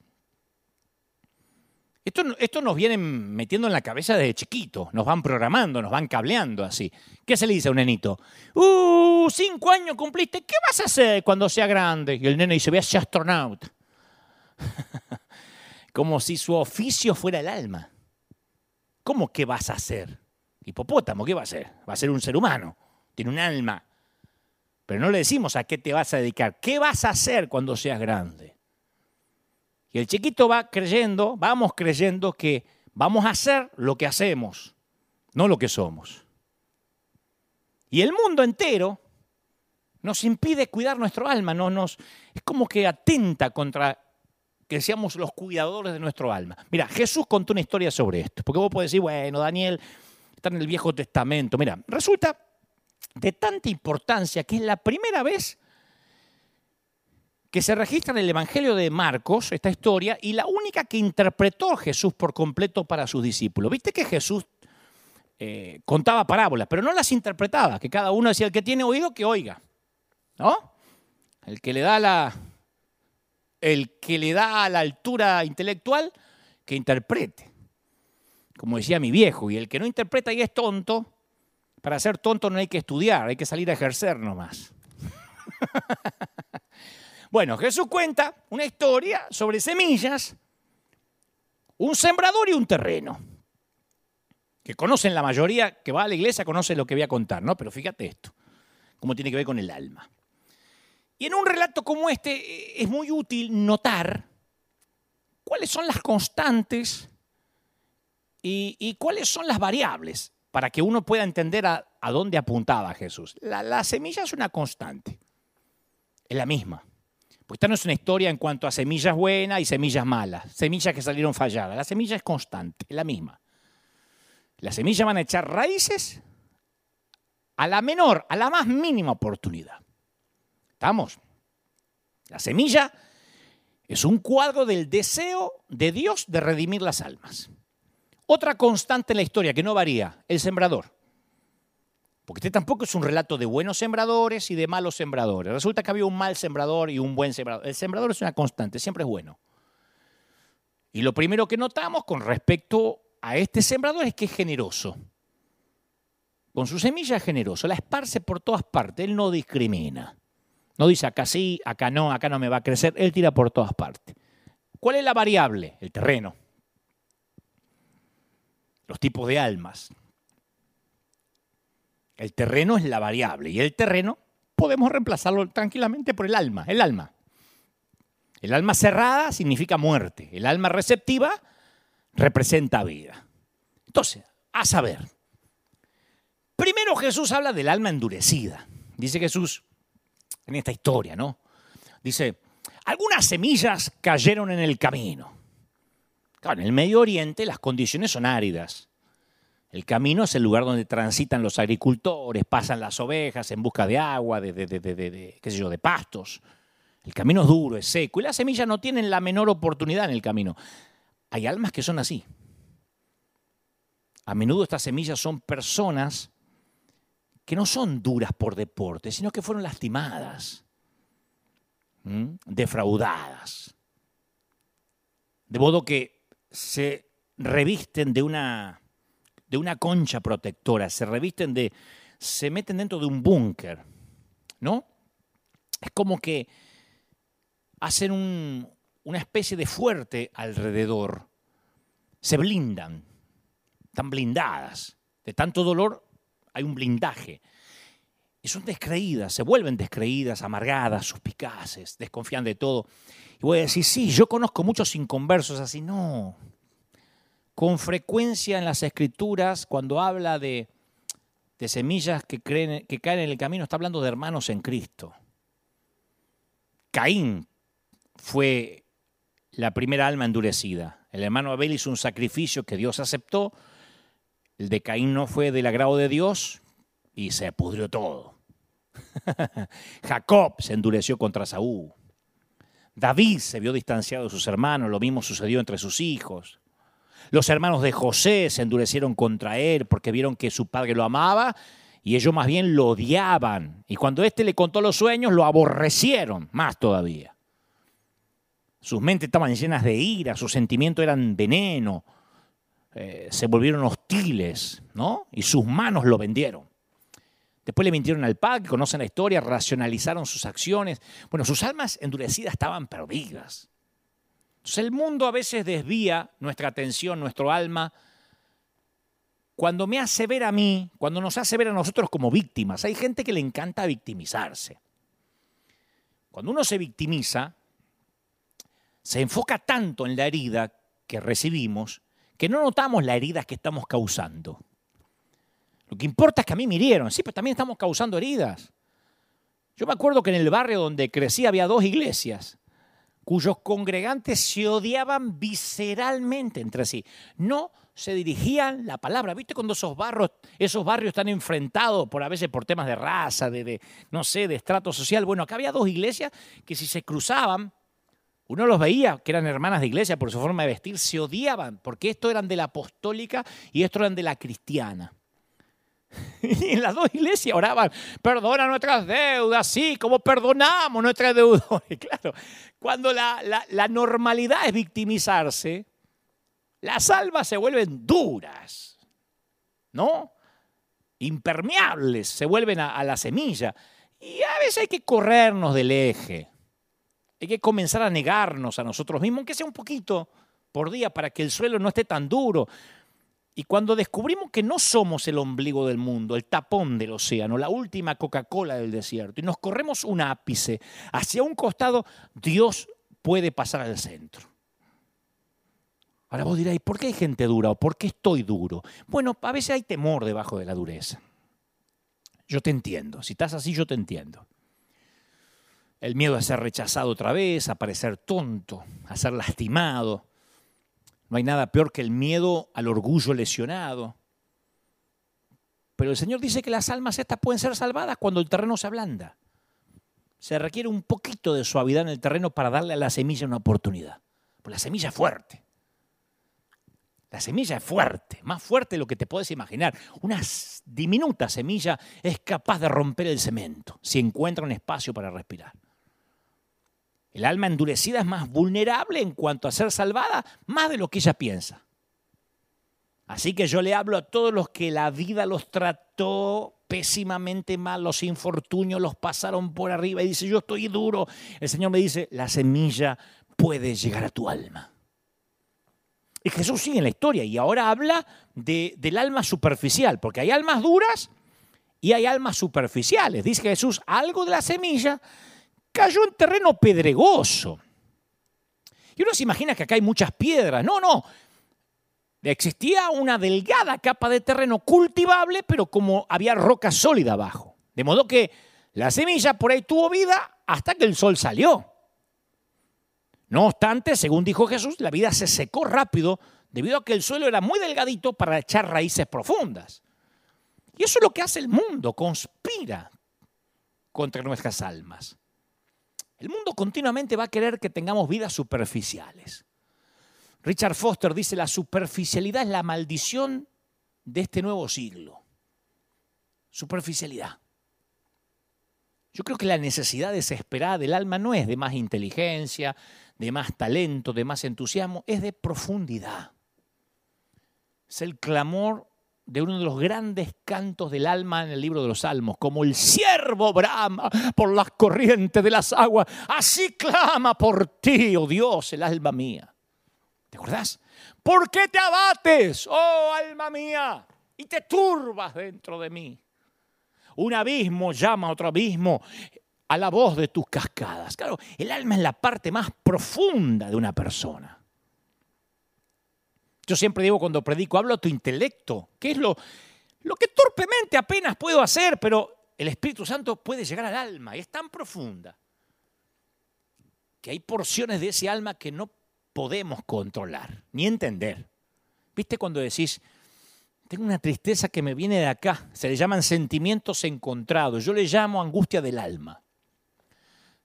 Esto, esto, nos viene metiendo en la cabeza desde chiquito, nos van programando, nos van cableando así. ¿Qué se le dice a un nenito? ¡Uh! Cinco años cumpliste, ¿qué vas a hacer cuando sea grande? Y el nene dice, voy a ser. Como si su oficio fuera el alma. ¿Cómo que vas a hacer? Hipopótamo, ¿qué va a ser? Va a ser un ser humano, tiene un alma. Pero no le decimos a qué te vas a dedicar, qué vas a hacer cuando seas grande. Y el chiquito va creyendo, vamos creyendo que vamos a hacer lo que hacemos, no lo que somos. Y el mundo entero nos impide cuidar nuestro alma, no nos, es como que atenta contra que seamos los cuidadores de nuestro alma. Mira, Jesús contó una historia sobre esto, porque vos podés decir, bueno, Daniel está en el Viejo Testamento. Mira, resulta de tanta importancia que es la primera vez que se registra en el Evangelio de Marcos, esta historia, y la única que interpretó Jesús por completo para sus discípulos. Viste que Jesús eh, contaba parábolas, pero no las interpretaba, que cada uno decía, el que tiene oído, que oiga. ¿No? El que le da la, el que le da la altura intelectual, que interprete. Como decía mi viejo, y el que no interpreta y es tonto, para ser tonto no hay que estudiar, hay que salir a ejercer nomás. Bueno, Jesús cuenta una historia sobre semillas, un sembrador y un terreno. Que conocen la mayoría que va a la iglesia, conoce lo que voy a contar, ¿no? Pero fíjate esto, cómo tiene que ver con el alma. Y en un relato como este eh, es muy útil notar cuáles son las constantes y, cuáles son las variables para que uno pueda entender a, dónde apuntaba Jesús. la semilla es una constante, es la misma. Pues esta no es una historia en cuanto a semillas buenas y semillas malas, semillas que salieron falladas. La semilla es constante, es la misma. Las semillas van a echar raíces a la menor, a la más mínima oportunidad. ¿Estamos? La semilla es un cuadro del deseo de Dios de redimir las almas. Otra constante en la historia que no varía, el sembrador. Porque este tampoco es un relato de buenos sembradores y de malos sembradores. Resulta que había un mal sembrador y un buen sembrador. El sembrador es una constante, siempre es bueno. Y lo primero que notamos con respecto a este sembrador es que es generoso. Con su semilla es generoso, la esparce por todas partes, él no discrimina. No dice acá sí, acá no, acá no me va a crecer, él tira por todas partes. ¿Cuál es la variable? El terreno. Los tipos de almas. El terreno es la variable y el terreno podemos reemplazarlo tranquilamente por el alma, el alma. El alma cerrada significa muerte, el alma receptiva representa vida. Entonces, a saber, primero Jesús habla del alma endurecida. Dice Jesús en esta historia, ¿no? Dice, algunas semillas cayeron en el camino. Claro, en el Medio Oriente las condiciones son áridas. El camino es el lugar donde transitan los agricultores, pasan las ovejas en busca de agua, de, qué sé yo, de pastos. El camino es duro, es seco y las semillas no tienen la menor oportunidad en el camino. Hay almas que son así. A menudo estas semillas son personas que no son duras por deporte, sino que fueron lastimadas, defraudadas. De modo que se revisten de una de una concha protectora, se revisten de, se meten dentro de un búnker, ¿no? Es como que hacen una especie de fuerte alrededor, se blindan, están blindadas, de tanto dolor hay un blindaje. Y son descreídas, se vuelven descreídas, amargadas, suspicaces, desconfían de todo. Y voy a decir, sí, yo conozco muchos inconversos así, no, con frecuencia en las escrituras, cuando habla de, semillas que, creen, que caen en el camino, está hablando de hermanos en Cristo. Caín fue la primera alma endurecida. El hermano Abel hizo un sacrificio que Dios aceptó El de Caín no fue del agrado de Dios y se pudrió todo. Jacob se endureció contra Saúl. David se vio distanciado de sus hermanos, lo mismo sucedió entre sus hijos. Los hermanos de José se endurecieron contra él porque vieron que su padre lo amaba y ellos más bien lo odiaban. Y cuando éste le contó los sueños, lo aborrecieron más todavía. Sus mentes estaban llenas de ira, sus sentimientos eran veneno, eh, se volvieron hostiles, ¿no? Y sus manos lo vendieron. Después le mintieron al padre, conocen la historia, racionalizaron sus acciones. Bueno, sus almas endurecidas estaban perdidas. Entonces el mundo a veces desvía nuestra atención, nuestro alma, cuando me hace ver a mí, cuando nos hace ver a nosotros como víctimas. Hay gente que le encanta victimizarse. Cuando uno se victimiza, se enfoca tanto en la herida que recibimos que no notamos la herida que estamos causando. Lo que importa es que a mí me sí, pero también estamos causando heridas. Yo me acuerdo que en el barrio donde crecí había dos iglesias cuyos congregantes se odiaban visceralmente entre sí. No se dirigían la palabra. ¿Viste cuando esos barrios, esos barrios están enfrentados por a veces por temas de raza, de, de, no sé, de estrato social? Bueno, acá había dos iglesias que si se cruzaban, uno los veía, que eran hermanas de iglesia por su forma de vestir, se odiaban, porque estos eran de la apostólica y estos eran de la cristiana. Y en las dos iglesias oraban, perdona nuestras deudas, sí, como perdonamos nuestras deudas. Claro, cuando la, la normalidad es victimizarse, las almas se vuelven duras, ¿no? Impermeables, se vuelven a la semilla. Y a veces hay que corrernos del eje. Hay que comenzar a negarnos a nosotros mismos, aunque sea un poquito por día, para que el suelo no esté tan duro. Y cuando descubrimos que no somos el ombligo del mundo, el tapón del océano, la última Coca-Cola del desierto, y nos corremos un ápice hacia un costado, Dios puede pasar al centro. Ahora vos diréis, ¿por qué hay gente dura o por qué estoy duro? Bueno, a veces hay temor debajo de la dureza. Yo te entiendo, si estás así yo te entiendo. El miedo a ser rechazado otra vez, a parecer tonto, a ser lastimado, no hay nada peor que el miedo al orgullo lesionado. Pero el Señor dice que las almas estas pueden ser salvadas cuando el terreno se ablanda. Se requiere un poquito de suavidad en el terreno para darle a la semilla una oportunidad. Pues la semilla es fuerte. La semilla es fuerte, más fuerte de lo que te puedes imaginar. Una diminuta semilla es capaz de romper el cemento si encuentra un espacio para respirar. El alma endurecida es más vulnerable en cuanto a ser salvada, más de lo que ella piensa. Así que yo le hablo a todos los que la vida los trató pésimamente mal, los infortunios los pasaron por arriba y dice, yo estoy duro. El Señor me dice, la semilla puede llegar a tu alma. Y Jesús sigue en la historia y ahora habla de, del alma superficial, porque hay almas duras y hay almas superficiales. Dice Jesús, algo de la semilla cayó en terreno pedregoso. Y uno se imagina que acá hay muchas piedras. No, no. Existía una delgada capa de terreno cultivable, pero como había roca sólida abajo. De modo que la semilla por ahí tuvo vida hasta que el sol salió. No obstante, según dijo Jesús, la vida se secó rápido debido a que el suelo era muy delgadito para echar raíces profundas. Y eso es lo que hace el mundo, conspira contra nuestras almas. El mundo continuamente va a querer que tengamos vidas superficiales. Richard Foster dice, la superficialidad es la maldición de este nuevo siglo. Superficialidad. Yo creo que la necesidad desesperada del alma no es de más inteligencia, de más talento, de más entusiasmo, es de profundidad. Es el clamor de uno de los grandes cantos del alma en el libro de los Salmos, como el siervo brama por las corrientes de las aguas, así clama por ti, oh Dios, el alma mía. ¿Te acordás? ¿Por qué te abates, oh alma mía, y te turbas dentro de mí? Un abismo llama a otro abismo a la voz de tus cascadas. Claro, el alma es la parte más profunda de una persona. Yo siempre digo cuando predico, hablo a tu intelecto, que es lo, lo que torpemente apenas puedo hacer, pero el Espíritu Santo puede llegar al alma y es tan profunda que hay porciones de ese alma que no podemos controlar ni entender. ¿Viste cuando decís, tengo una tristeza que me viene de acá. Se le llaman sentimientos encontrados. Yo le llamo angustia del alma.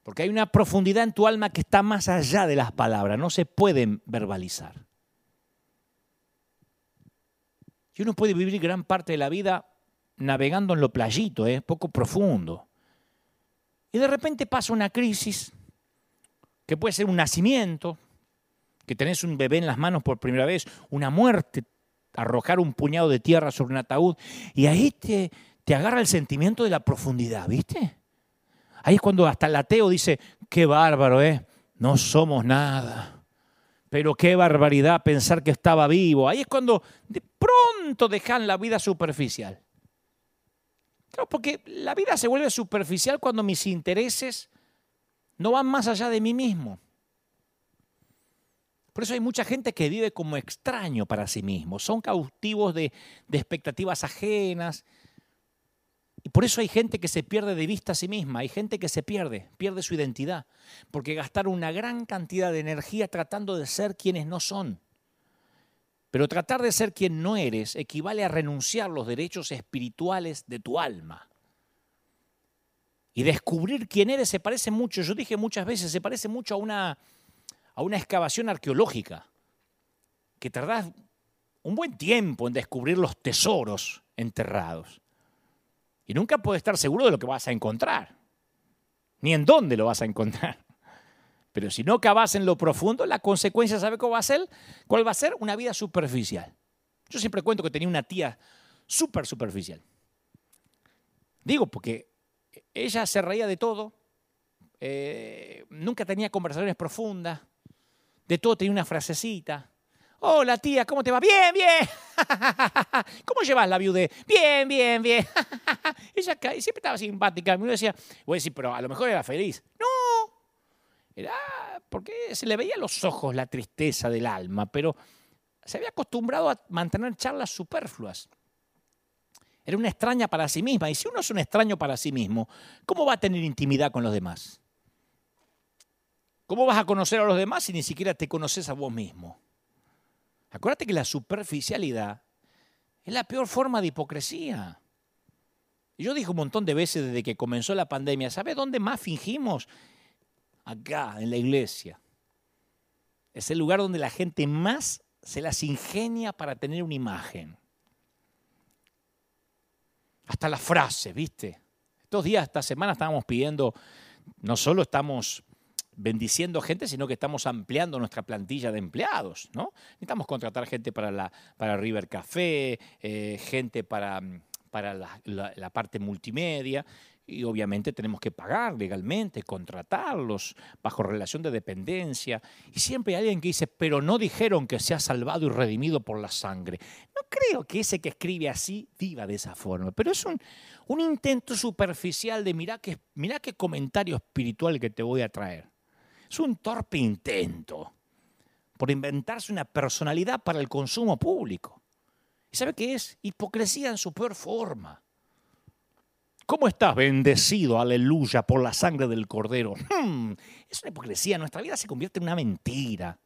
Porque hay una profundidad en tu alma que está más allá de las palabras, no se pueden verbalizar. Y uno puede vivir gran parte de la vida navegando en lo playito, ¿eh? poco profundo. Y de repente pasa una crisis, que puede ser un nacimiento, que tenés un bebé en las manos por primera vez, una muerte, arrojar un puñado de tierra sobre un ataúd, y ahí te, te agarra el sentimiento de la profundidad, ¿viste? Ahí es cuando hasta el ateo dice, qué bárbaro, ¿eh? No somos nada. Pero qué barbaridad pensar que estaba vivo. Ahí es cuando de pronto dejan la vida superficial. Claro, porque la vida se vuelve superficial cuando mis intereses no van más allá de mí mismo. Por eso hay mucha gente que vive como extraño para sí mismo. Son cautivos de, de expectativas ajenas, y por eso hay gente que se pierde de vista a sí misma, hay gente que se pierde, pierde su identidad, porque gastaron una gran cantidad de energía tratando de ser quienes no son. Pero tratar de ser quien no eres equivale a renunciar los derechos espirituales de tu alma. Y descubrir quién eres se parece mucho, yo dije muchas veces, se parece mucho a una, a una excavación arqueológica, que tardás un buen tiempo en descubrir los tesoros enterrados. Y nunca puedes estar seguro de lo que vas a encontrar, ni en dónde lo vas a encontrar. Pero si no cavas en lo profundo, la consecuencia, ¿sabe cuál va a ser? ¿Cuál va a ser? Una vida superficial. Yo siempre cuento que tenía una tía súper superficial. Digo, porque ella se reía de todo, eh, nunca tenía conversaciones profundas, de todo tenía una frasecita, Hola tía, ¿cómo te va? Bien, bien. ¿Cómo llevas la viude? Bien, bien, bien. Ella siempre estaba simpática. Me decía, voy a decir, pero a lo mejor era feliz. No. Era porque se le veía a los ojos la tristeza del alma, pero se había acostumbrado a mantener charlas superfluas. Era una extraña para sí misma. Y si uno es un extraño para sí mismo, ¿cómo va a tener intimidad con los demás? ¿Cómo vas a conocer a los demás si ni siquiera te conoces a vos mismo? Acuérdate que la superficialidad es la peor forma de hipocresía. Yo dije un montón de veces desde que comenzó la pandemia, ¿sabe dónde más fingimos? Acá, en la iglesia. Es el lugar donde la gente más se las ingenia para tener una imagen. Hasta la frase, ¿viste? Estos días, esta semana estábamos pidiendo, no solo estamos bendiciendo gente, sino que estamos ampliando nuestra plantilla de empleados, ¿no? Necesitamos contratar gente para, la, para River Café, eh, gente para, para la, parte multimedia, y obviamente tenemos que pagar legalmente, contratarlos bajo relación de dependencia. Y siempre hay alguien que dice, pero no dijeron que se ha salvado y redimido por la sangre. No creo que ese que escribe así viva de esa forma, pero es un, un intento superficial de mira qué, mira qué comentario espiritual que te voy a traer. Es un torpe intento por inventarse una personalidad para el consumo público. ¿Y sabe qué es? Hipocresía en su peor forma. ¿Cómo estás bendecido, aleluya, por la sangre del cordero? Hmm, es una hipocresía. Nuestra vida se convierte en una mentira.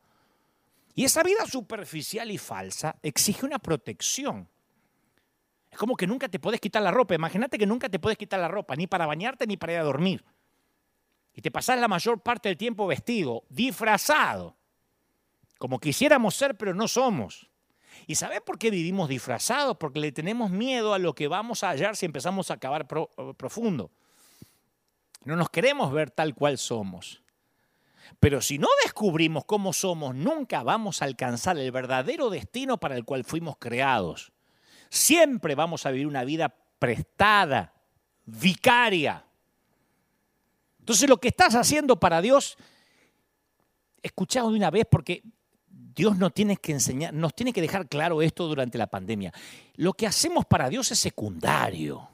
Y esa vida superficial y falsa exige una protección. Es como que nunca te puedes quitar la ropa. Imagínate que nunca te puedes quitar la ropa, ni para bañarte ni para ir a dormir y te pasás la mayor parte del tiempo vestido, disfrazado, como quisiéramos ser, pero no somos. ¿Y sabes por qué vivimos disfrazados? Porque le tenemos miedo a lo que vamos a hallar si empezamos a acabar profundo. No nos queremos ver tal cual somos. Pero si no descubrimos cómo somos, nunca vamos a alcanzar el verdadero destino para el cual fuimos creados. Siempre vamos a vivir una vida prestada, vicaria, entonces lo que estás haciendo para Dios, escuchado de una vez porque Dios nos tiene que enseñar, nos tiene que dejar claro esto durante la pandemia. Lo que hacemos para Dios es secundario.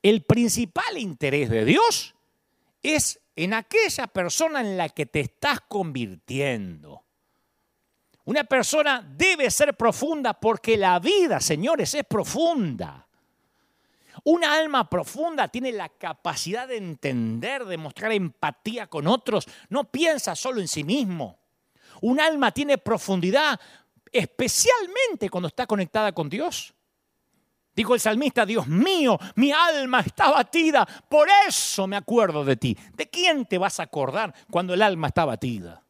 El principal interés de Dios es en aquella persona en la que te estás convirtiendo. Una persona debe ser profunda porque la vida, señores, es profunda. Una alma profunda tiene la capacidad de entender, de mostrar empatía con otros, no piensa solo en sí mismo. Un alma tiene profundidad especialmente cuando está conectada con Dios. Dijo el salmista, Dios mío, mi alma está batida, por eso me acuerdo de ti. ¿De quién te vas a acordar cuando el alma está batida?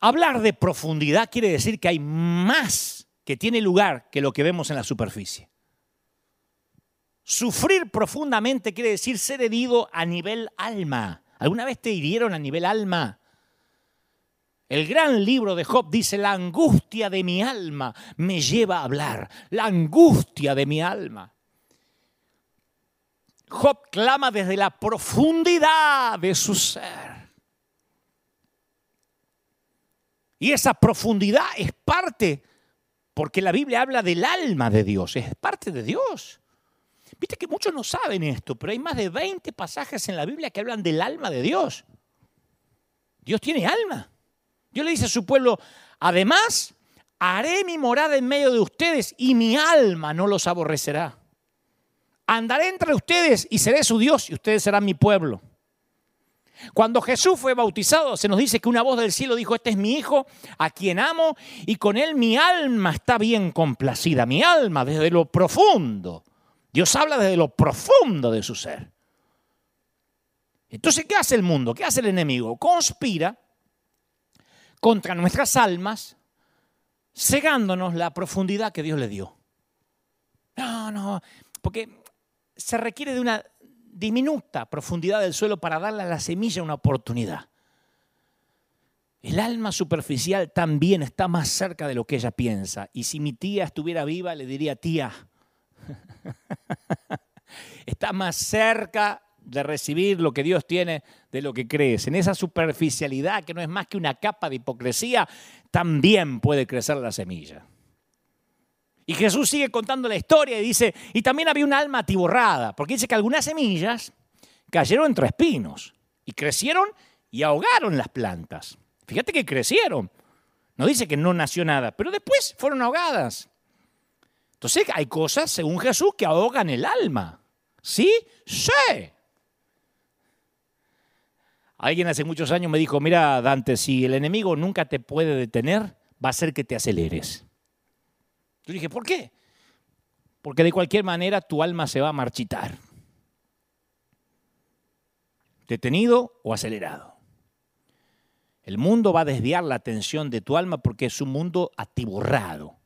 Hablar de profundidad quiere decir que hay más que tiene lugar que lo que vemos en la superficie. Sufrir profundamente quiere decir ser herido a nivel alma. ¿Alguna vez te hirieron a nivel alma? El gran libro de Job dice, la angustia de mi alma me lleva a hablar, la angustia de mi alma. Job clama desde la profundidad de su ser. Y esa profundidad es parte, porque la Biblia habla del alma de Dios, es parte de Dios. Viste que muchos no saben esto, pero hay más de 20 pasajes en la Biblia que hablan del alma de Dios. Dios tiene alma. Dios le dice a su pueblo, además, haré mi morada en medio de ustedes y mi alma no los aborrecerá. Andaré entre ustedes y seré su Dios y ustedes serán mi pueblo. Cuando Jesús fue bautizado, se nos dice que una voz del cielo dijo, este es mi hijo, a quien amo, y con él mi alma está bien complacida, mi alma desde lo profundo. Dios habla desde lo profundo de su ser. Entonces, ¿qué hace el mundo? ¿Qué hace el enemigo? Conspira contra nuestras almas, cegándonos la profundidad que Dios le dio. No, no, porque se requiere de una diminuta profundidad del suelo para darle a la semilla una oportunidad. El alma superficial también está más cerca de lo que ella piensa. Y si mi tía estuviera viva, le diría, tía, está más cerca de recibir lo que Dios tiene de lo que crees. En esa superficialidad, que no es más que una capa de hipocresía, también puede crecer la semilla. Y Jesús sigue contando la historia y dice, y también había un alma atiborrada, porque dice que algunas semillas cayeron entre espinos y crecieron y ahogaron las plantas. Fíjate que crecieron. No dice que no nació nada, pero después fueron ahogadas. Entonces hay cosas, según Jesús, que ahogan el alma. ¿Sí? Sí. Alguien hace muchos años me dijo, mira Dante, si el enemigo nunca te puede detener, va a ser que te aceleres. Yo dije, ¿por qué? Porque de cualquier manera tu alma se va a marchitar. Detenido o acelerado. El mundo va a desviar la atención de tu alma porque es un mundo atiborrado.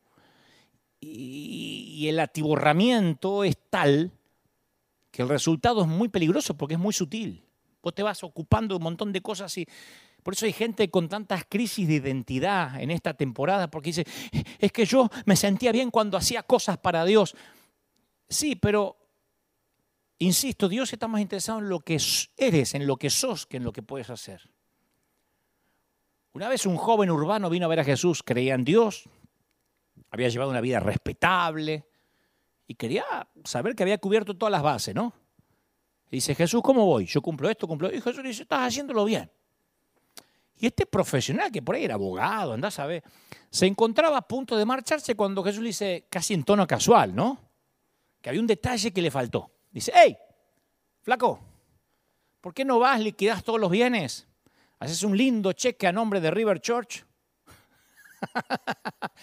Y el atiborramiento es tal que el resultado es muy peligroso porque es muy sutil. Vos te vas ocupando de un montón de cosas y por eso hay gente con tantas crisis de identidad en esta temporada, porque dice, es que yo me sentía bien cuando hacía cosas para Dios. Sí, pero, insisto, Dios está más interesado en lo que eres, en lo que sos, que en lo que puedes hacer. Una vez un joven urbano vino a ver a Jesús, creía en Dios, había llevado una vida respetable y quería saber que había cubierto todas las bases, ¿no? Dice, Jesús, ¿cómo voy? Yo cumplo esto, cumplo esto. Y Jesús dice, estás haciéndolo bien. Y este profesional, que por ahí era abogado, andás a ver, se encontraba a punto de marcharse cuando Jesús le dice, casi en tono casual, ¿no? Que había un detalle que le faltó. Dice, hey, flaco, ¿por qué no vas, liquidas todos los bienes? Haces un lindo cheque a nombre de River Church.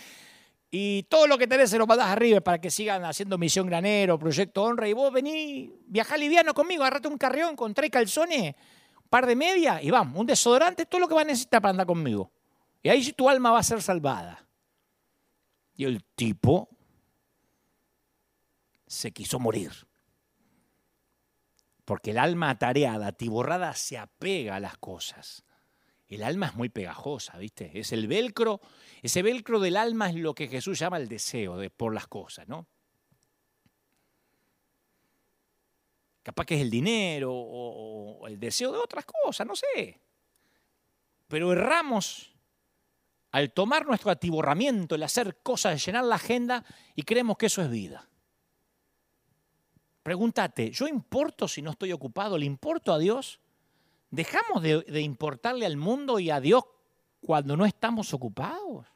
y todo lo que tenés se lo mandas a River para que sigan haciendo Misión Granero, Proyecto Honra. Y vos vení, viajá liviano conmigo, agarrate un carrión con tres calzones par de media y vamos, un desodorante, todo lo que va a necesitar para andar conmigo. Y ahí tu alma va a ser salvada. Y el tipo se quiso morir. Porque el alma atareada, atiborrada, se apega a las cosas. El alma es muy pegajosa, ¿viste? Es el velcro. Ese velcro del alma es lo que Jesús llama el deseo de, por las cosas, ¿no? Capaz que es el dinero o, el deseo de otras cosas, no sé. Pero erramos al tomar nuestro atiborramiento, el hacer cosas, llenar la agenda y creemos que eso es vida. Pregúntate, ¿yo importo si no estoy ocupado? ¿Le importo a Dios? ¿Dejamos de, de, importarle al mundo y a Dios cuando no estamos ocupados?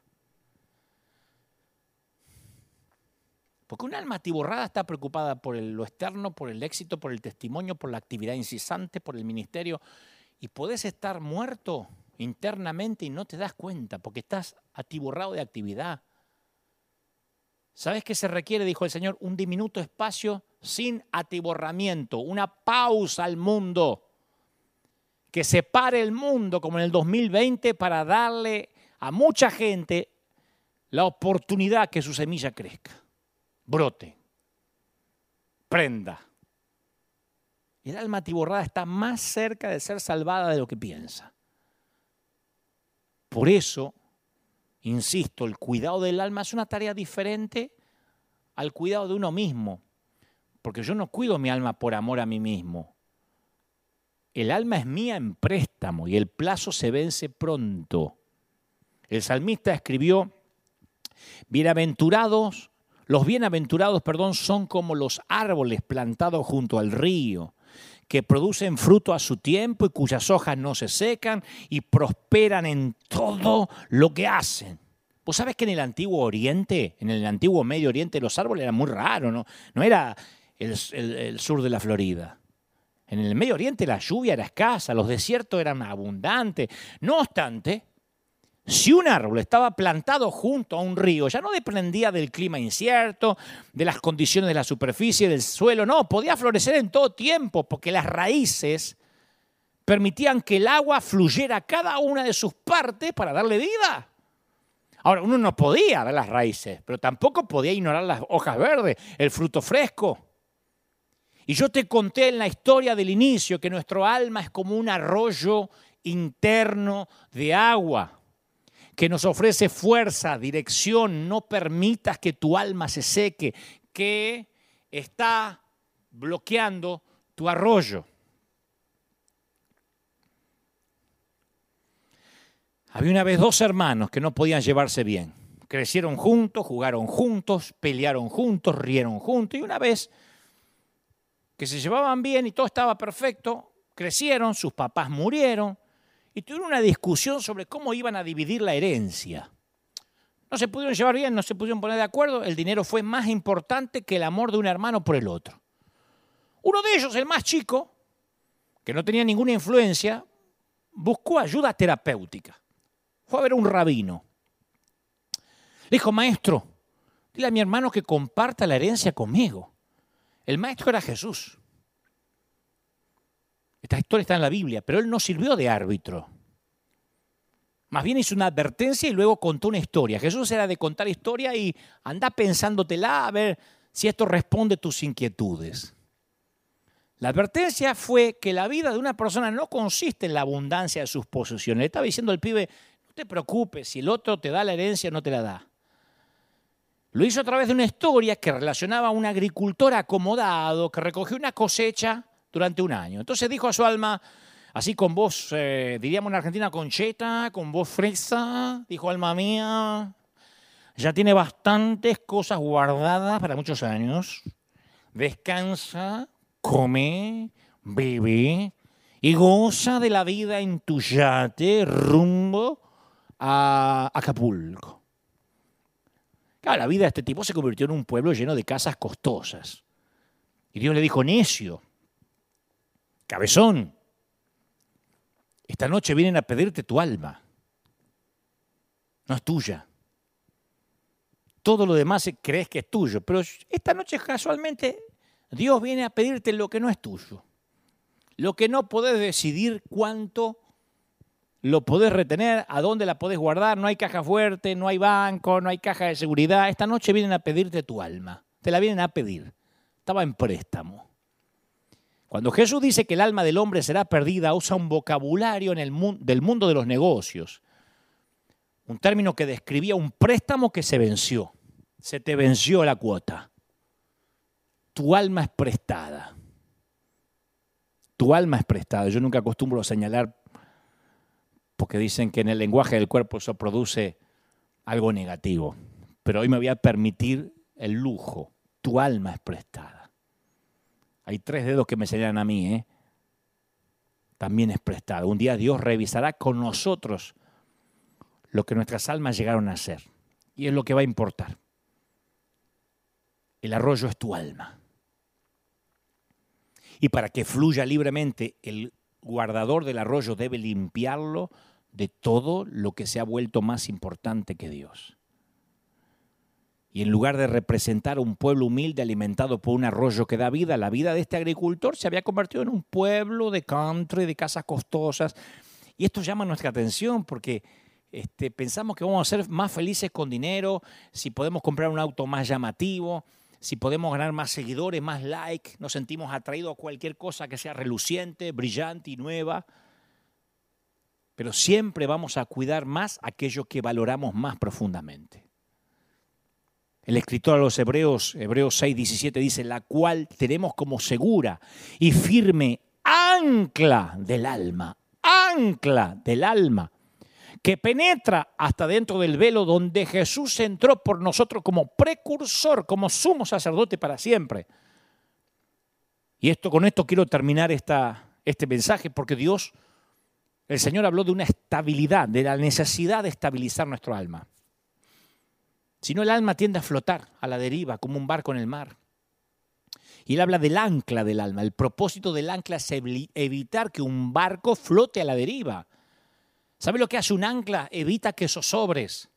Porque un alma atiborrada está preocupada por lo externo, por el éxito, por el testimonio, por la actividad incesante, por el ministerio. Y podés estar muerto internamente y no te das cuenta porque estás atiborrado de actividad. ¿Sabes qué se requiere? Dijo el Señor, un diminuto espacio sin atiborramiento, una pausa al mundo, que separe el mundo como en el 2020 para darle a mucha gente la oportunidad que su semilla crezca, brote, prenda. El alma atiborrada está más cerca de ser salvada de lo que piensa. Por eso, insisto, el cuidado del alma es una tarea diferente al cuidado de uno mismo. Porque yo no cuido mi alma por amor a mí mismo. El alma es mía en préstamo y el plazo se vence pronto. El salmista escribió, bienaventurados, los bienaventurados, perdón, son como los árboles plantados junto al río, que producen fruto a su tiempo y cuyas hojas no se secan y prosperan en todo lo que hacen. Vos sabés que en el antiguo Oriente, en el antiguo Medio Oriente, los árboles eran muy raros, ¿no? No era el, el sur de la Florida. En el Medio Oriente la lluvia era escasa, los desiertos eran abundantes. No obstante, si un árbol estaba plantado junto a un río, ya no dependía del clima incierto, de las condiciones de la superficie, del suelo, no, podía florecer en todo tiempo, porque las raíces permitían que el agua fluyera a cada una de sus partes para darle vida. Ahora, uno no podía ver las raíces, pero tampoco podía ignorar las hojas verdes, el fruto fresco. Y yo te conté en la historia del inicio que nuestro alma es como un arroyo interno de agua que nos ofrece fuerza, dirección, no permitas que tu alma se seque, que está bloqueando tu arroyo. Había una vez dos hermanos que no podían llevarse bien. Crecieron juntos, jugaron juntos, pelearon juntos, rieron juntos y una vez que se llevaban bien y todo estaba perfecto, crecieron, sus papás murieron, y tuvieron una discusión sobre cómo iban a dividir la herencia. No se pudieron llevar bien, no se pudieron poner de acuerdo, el dinero fue más importante que el amor de un hermano por el otro. Uno de ellos, el más chico, que no tenía ninguna influencia, buscó ayuda terapéutica. Fue a ver a un rabino. Le dijo, maestro, dile a mi hermano que comparta la herencia conmigo. El maestro era Jesús. Esta historia está en la Biblia, pero él no sirvió de árbitro. Más bien hizo una advertencia y luego contó una historia. Jesús era de contar historia y anda pensándotela a ver si esto responde tus inquietudes. La advertencia fue que la vida de una persona no consiste en la abundancia de sus posesiones. Le estaba diciendo al pibe, no te preocupes, si el otro te da la herencia, no te la da. Lo hizo a través de una historia que relacionaba a un agricultor acomodado que recogió una cosecha durante un año. Entonces dijo a su alma, así con voz, eh, diríamos en Argentina, concheta, con voz fresa, dijo, alma mía, ya tiene bastantes cosas guardadas para muchos años. Descansa, come, bebe y goza de la vida en tu yate rumbo a Acapulco. Claro, la vida de este tipo se convirtió en un pueblo lleno de casas costosas. Y Dios le dijo, necio, cabezón, esta noche vienen a pedirte tu alma. No es tuya. Todo lo demás crees que es tuyo, pero esta noche casualmente Dios viene a pedirte lo que no es tuyo. Lo que no podés decidir cuánto lo podés retener, a dónde la podés guardar, no hay caja fuerte, no hay banco, no hay caja de seguridad. Esta noche vienen a pedirte tu alma, te la vienen a pedir. Estaba en préstamo. Cuando Jesús dice que el alma del hombre será perdida, usa un vocabulario en el del mundo de los negocios. Un término que describía un préstamo que se venció. Se te venció la cuota. Tu alma es prestada. Tu alma es prestada. Yo nunca acostumbro a señalar porque dicen que en el lenguaje del cuerpo eso produce algo negativo. Pero hoy me voy a permitir el lujo. Tu alma es prestada. Hay tres dedos que me señalan a mí, ¿eh? También es prestado. Un día Dios revisará con nosotros lo que nuestras almas llegaron a ser. Y es lo que va a importar. El arroyo es tu alma. Y para que fluya libremente, el guardador del arroyo debe limpiarlo de todo lo que se ha vuelto más importante que Dios. Y en lugar de representar un pueblo humilde alimentado por un arroyo que da vida, la vida de este agricultor se había convertido en un pueblo de country, de casas costosas. Y esto llama nuestra atención porque este, pensamos que vamos a ser más felices con dinero, si podemos comprar un auto más llamativo, si podemos ganar más seguidores, más likes, nos sentimos atraídos a cualquier cosa que sea reluciente, brillante y nueva. Pero siempre vamos a cuidar más aquello que valoramos más profundamente. El escritor a los Hebreos, Hebreos 6, 17, dice, la cual tenemos como segura y firme ancla del alma, ancla del alma, que penetra hasta dentro del velo donde Jesús entró por nosotros como precursor, como sumo sacerdote para siempre. Y esto, con esto quiero terminar esta, este mensaje porque Dios, el Señor habló de una estabilidad, de la necesidad de estabilizar nuestro alma. Si no, el alma tiende a flotar a la deriva como un barco en el mar. Y él habla del ancla del alma. El propósito del ancla es evitar que un barco flote a la deriva. ¿Sabe lo que hace un ancla? Evita que zozobres.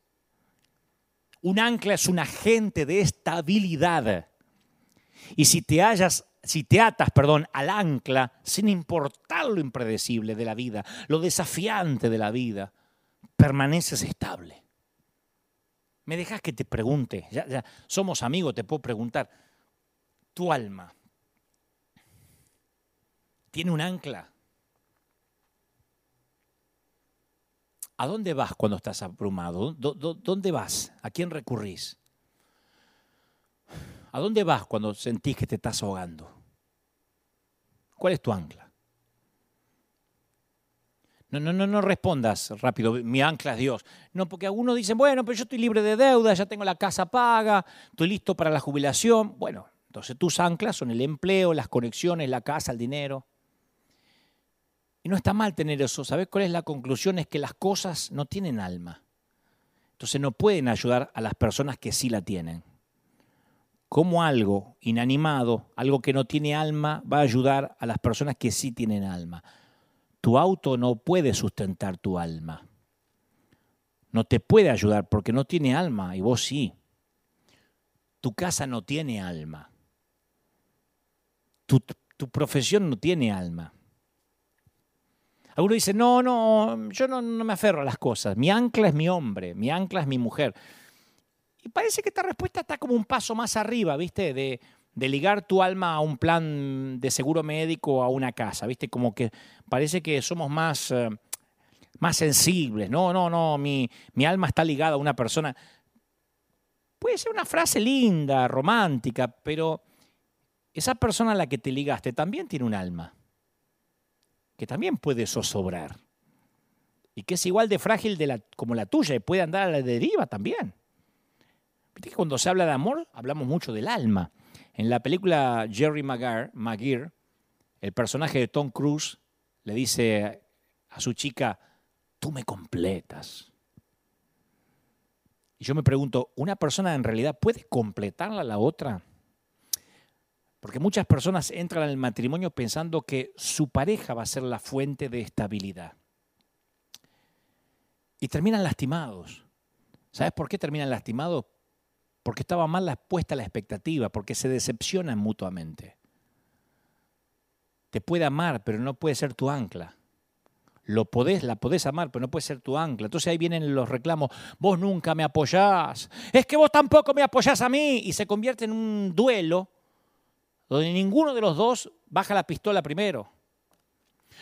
Un ancla es un agente de estabilidad. Y si te hallas, si te atas, perdón, al ancla, sin importar lo impredecible de la vida, lo desafiante de la vida, permaneces estable. Me dejas que te pregunte, ya, somos amigos, te puedo preguntar, tu alma tiene un ancla. ¿A dónde vas cuando estás abrumado? ¿Dónde vas? ¿A quién recurrís? ¿A dónde vas cuando sentís que te estás ahogando? ¿Cuál es tu ancla? No, no, no, no respondas rápido, mi ancla es Dios. No, porque algunos dicen, bueno, pero yo estoy libre de deuda, ya tengo la casa paga, estoy listo para la jubilación. Bueno, entonces tus anclas son el empleo, las conexiones, la casa, el dinero. Y no está mal tener eso. ¿Sabes cuál es la conclusión? Es que las cosas no tienen alma. Entonces no pueden ayudar a las personas que sí la tienen. ¿Cómo algo inanimado, algo que no tiene alma, va a ayudar a las personas que sí tienen alma? Tu auto no puede sustentar tu alma. No te puede ayudar porque no tiene alma y vos sí. Tu casa no tiene alma. Tu, profesión no tiene alma. Algunos dicen, no, no, yo no, no, me aferro a las cosas. Mi ancla es mi hombre, mi ancla es mi mujer. Y parece que esta respuesta está como un paso más arriba, ¿viste? De, de ligar tu alma a un plan de seguro médico o a una casa, ¿viste? Como que parece que somos más, eh, más sensibles. No, no, no, mi, mi alma está ligada a una persona. Puede ser una frase linda, romántica, pero esa persona a la que te ligaste también tiene un alma, que también puede zozobrar y que es igual de frágil como la tuya y puede andar a la deriva también. ¿Viste que cuando se habla de amor hablamos mucho del alma? En la película Jerry Maguire, el personaje de Tom Cruise le dice a su chica, tú me completas. Y yo me pregunto, ¿una persona en realidad puede completarla a la otra? Porque muchas personas entran al matrimonio pensando que su pareja va a ser la fuente de estabilidad. Y terminan lastimados. ¿Sabes por qué terminan lastimados? Porque estaba mal puesta la expectativa, porque se decepcionan mutuamente. Te puede amar, pero no puede ser tu ancla. Lo podés, la podés amar, pero no puede ser tu ancla. Entonces ahí vienen los reclamos, vos nunca me apoyás, es que vos tampoco me apoyás a mí, y se convierte en un duelo donde ninguno de los dos baja la pistola primero.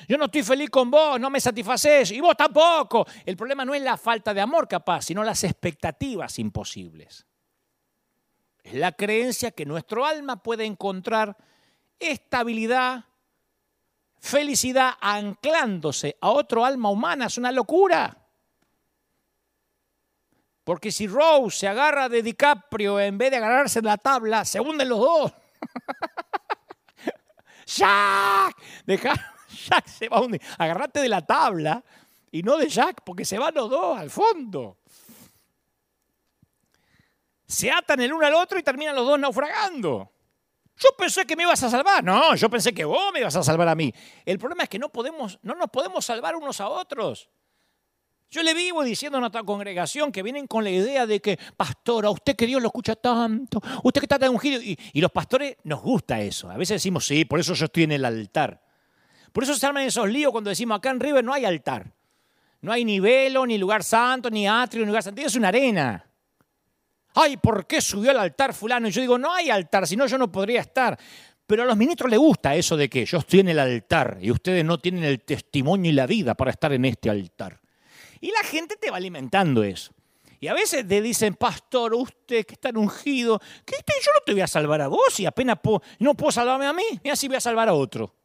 Yo no estoy feliz con vos, no me satisfaces, y vos tampoco. El problema no es la falta de amor capaz, sino las expectativas imposibles. Es la creencia que nuestro alma puede encontrar estabilidad, felicidad anclándose a otro alma humana. Es una locura. Porque si Rose se agarra de DiCaprio en vez de agarrarse de la tabla, se hunden los dos. Jack, deja, Jack se va a hundir. Agarrate de la tabla y no de Jack, porque se van los dos al fondo se atan el uno al otro y terminan los dos naufragando. Yo pensé que me ibas a salvar. No, yo pensé que vos me ibas a salvar a mí. El problema es que no, podemos, no nos podemos salvar unos a otros. Yo le vivo diciendo a nuestra congregación que vienen con la idea de que, pastor, a usted que Dios lo escucha tanto, usted que está tan ungido. Y, los pastores nos gusta eso. A veces decimos, sí, por eso yo estoy en el altar. Por eso se arman esos líos cuando decimos, acá en River no hay altar. No hay ni velo, ni lugar santo, ni atrio, ni lugar santo. Es una arena. Ay, ¿por qué subió al altar fulano? Y yo digo, no hay altar, si no yo no podría estar. Pero a los ministros les gusta eso de que yo estoy en el altar y ustedes no tienen el testimonio y la vida para estar en este altar. Y la gente te va alimentando eso. Y a veces te dicen, pastor, usted que está ungido, que yo no te voy a salvar a vos y apenas no puedo salvarme a mí, mira si voy a salvar a otro.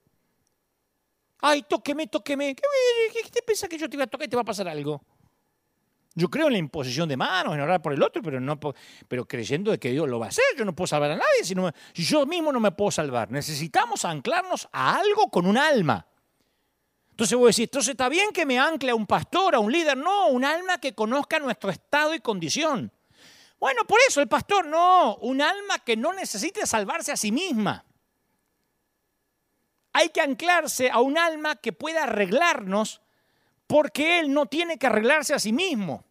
Ay, tóqueme, tóqueme. ¿Qué, qué te piensas que yo te voy a tocar y te va a pasar algo? Yo creo en la imposición de manos, en orar por el otro, pero, no, pero creyendo de que Dios lo va a hacer. Yo no puedo salvar a nadie, sino, yo mismo no me puedo salvar. Necesitamos anclarnos a algo con un alma. Entonces voy a decir, entonces está bien que me ancle a un pastor, a un líder. No, un alma que conozca nuestro estado y condición. Bueno, por eso el pastor no, un alma que no necesite salvarse a sí misma. Hay que anclarse a un alma que pueda arreglarnos porque él no tiene que arreglarse a sí mismo.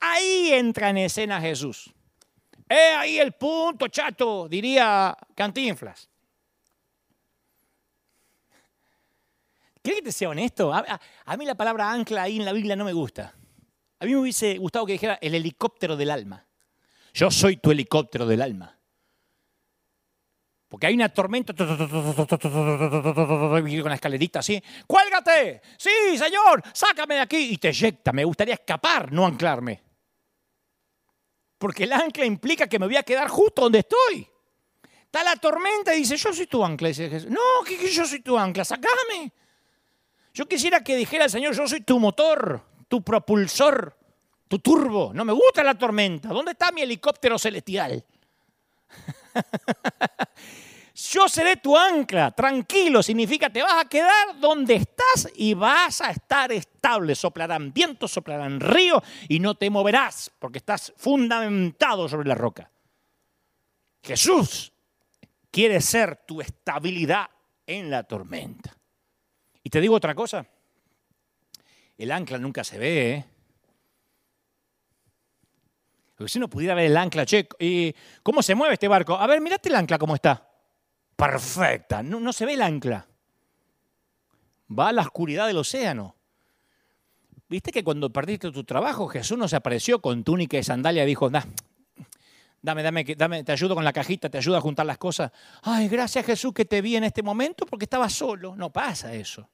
Ahí entra en escena Jesús. Es ahí el punto, chato, diría Cantinflas. ¿Quieres que te sea honesto? A, mí la palabra ancla ahí en la Biblia no me gusta. A mí me hubiese gustado que dijera el helicóptero del alma. Yo soy tu helicóptero del alma. Porque hay una tormenta con la escalerita así. ¡Cuélgate! ¡Sí, señor! ¡Sácame de aquí! Y te eyecta. Me gustaría escapar, no anclarme. Porque el ancla implica que me voy a quedar justo donde estoy. Está la tormenta y dice, yo soy tu ancla. Dice no, que yo soy tu ancla, sacame. Yo quisiera que dijera el Señor, yo soy tu motor, tu propulsor, tu turbo. No me gusta la tormenta. ¿Dónde está mi helicóptero celestial? Yo seré tu ancla, tranquilo, significa te vas a quedar donde estás y vas a estar estable. Soplarán vientos, soplarán ríos y no te moverás porque estás fundamentado sobre la roca. Jesús quiere ser tu estabilidad en la tormenta. Y te digo otra cosa, el ancla nunca se ve, ¿eh? Porque si uno pudiera ver el ancla, che, ¿y ¿cómo se mueve este barco? A ver, mirate el ancla cómo está. Perfecta, no, no se ve el ancla. Va a la oscuridad del océano. ¿Viste que cuando perdiste tu trabajo, Jesús no se apareció con túnica y sandalia y dijo, dame, dame, dame, te ayudo con la cajita, te ayudo a juntar las cosas. Ay, gracias Jesús que te vi en este momento porque estaba solo. No pasa eso.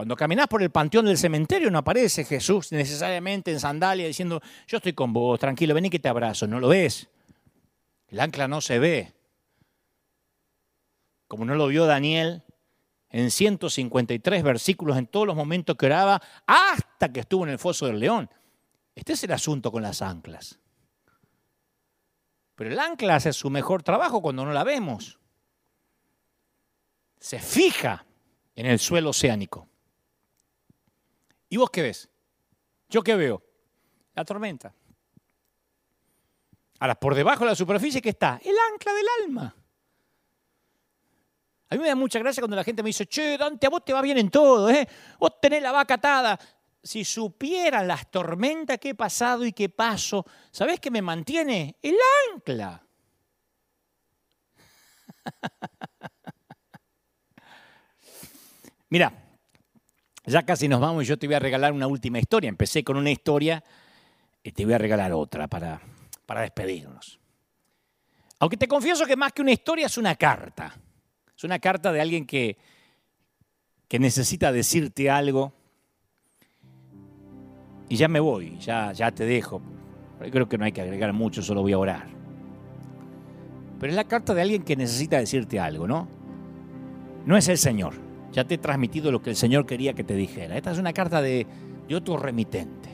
Cuando caminas por el panteón del cementerio no aparece Jesús necesariamente en sandalia diciendo, yo estoy con vos, tranquilo, vení que te abrazo. No lo ves. El ancla no se ve. Como no lo vio Daniel en 153 versículos en todos los momentos que oraba hasta que estuvo en el foso del león. Este es el asunto con las anclas. Pero el ancla hace su mejor trabajo cuando no la vemos. Se fija en el suelo oceánico. ¿Y vos qué ves? ¿Yo qué veo? La tormenta. Ahora, por debajo de la superficie, ¿qué está? El ancla del alma. A mí me da mucha gracia cuando la gente me dice, che, Dante, a vos te va bien en todo, ¿eh? Vos tenés la vaca atada. Si supieran las tormentas que he pasado y que paso, ¿sabés qué me mantiene? El ancla. Mira, ya casi nos vamos y yo te voy a regalar una última historia. Empecé con una historia y te voy a regalar otra para, para despedirnos. Aunque te confieso que más que una historia es una carta. Es una carta de alguien que, que necesita decirte algo. Y ya me voy, ya, ya te dejo. Creo que no hay que agregar mucho, solo voy a orar. Pero es la carta de alguien que necesita decirte algo, ¿no? No es el Señor ya te he transmitido lo que el Señor quería que te dijera. Esta es una carta de, otro remitente.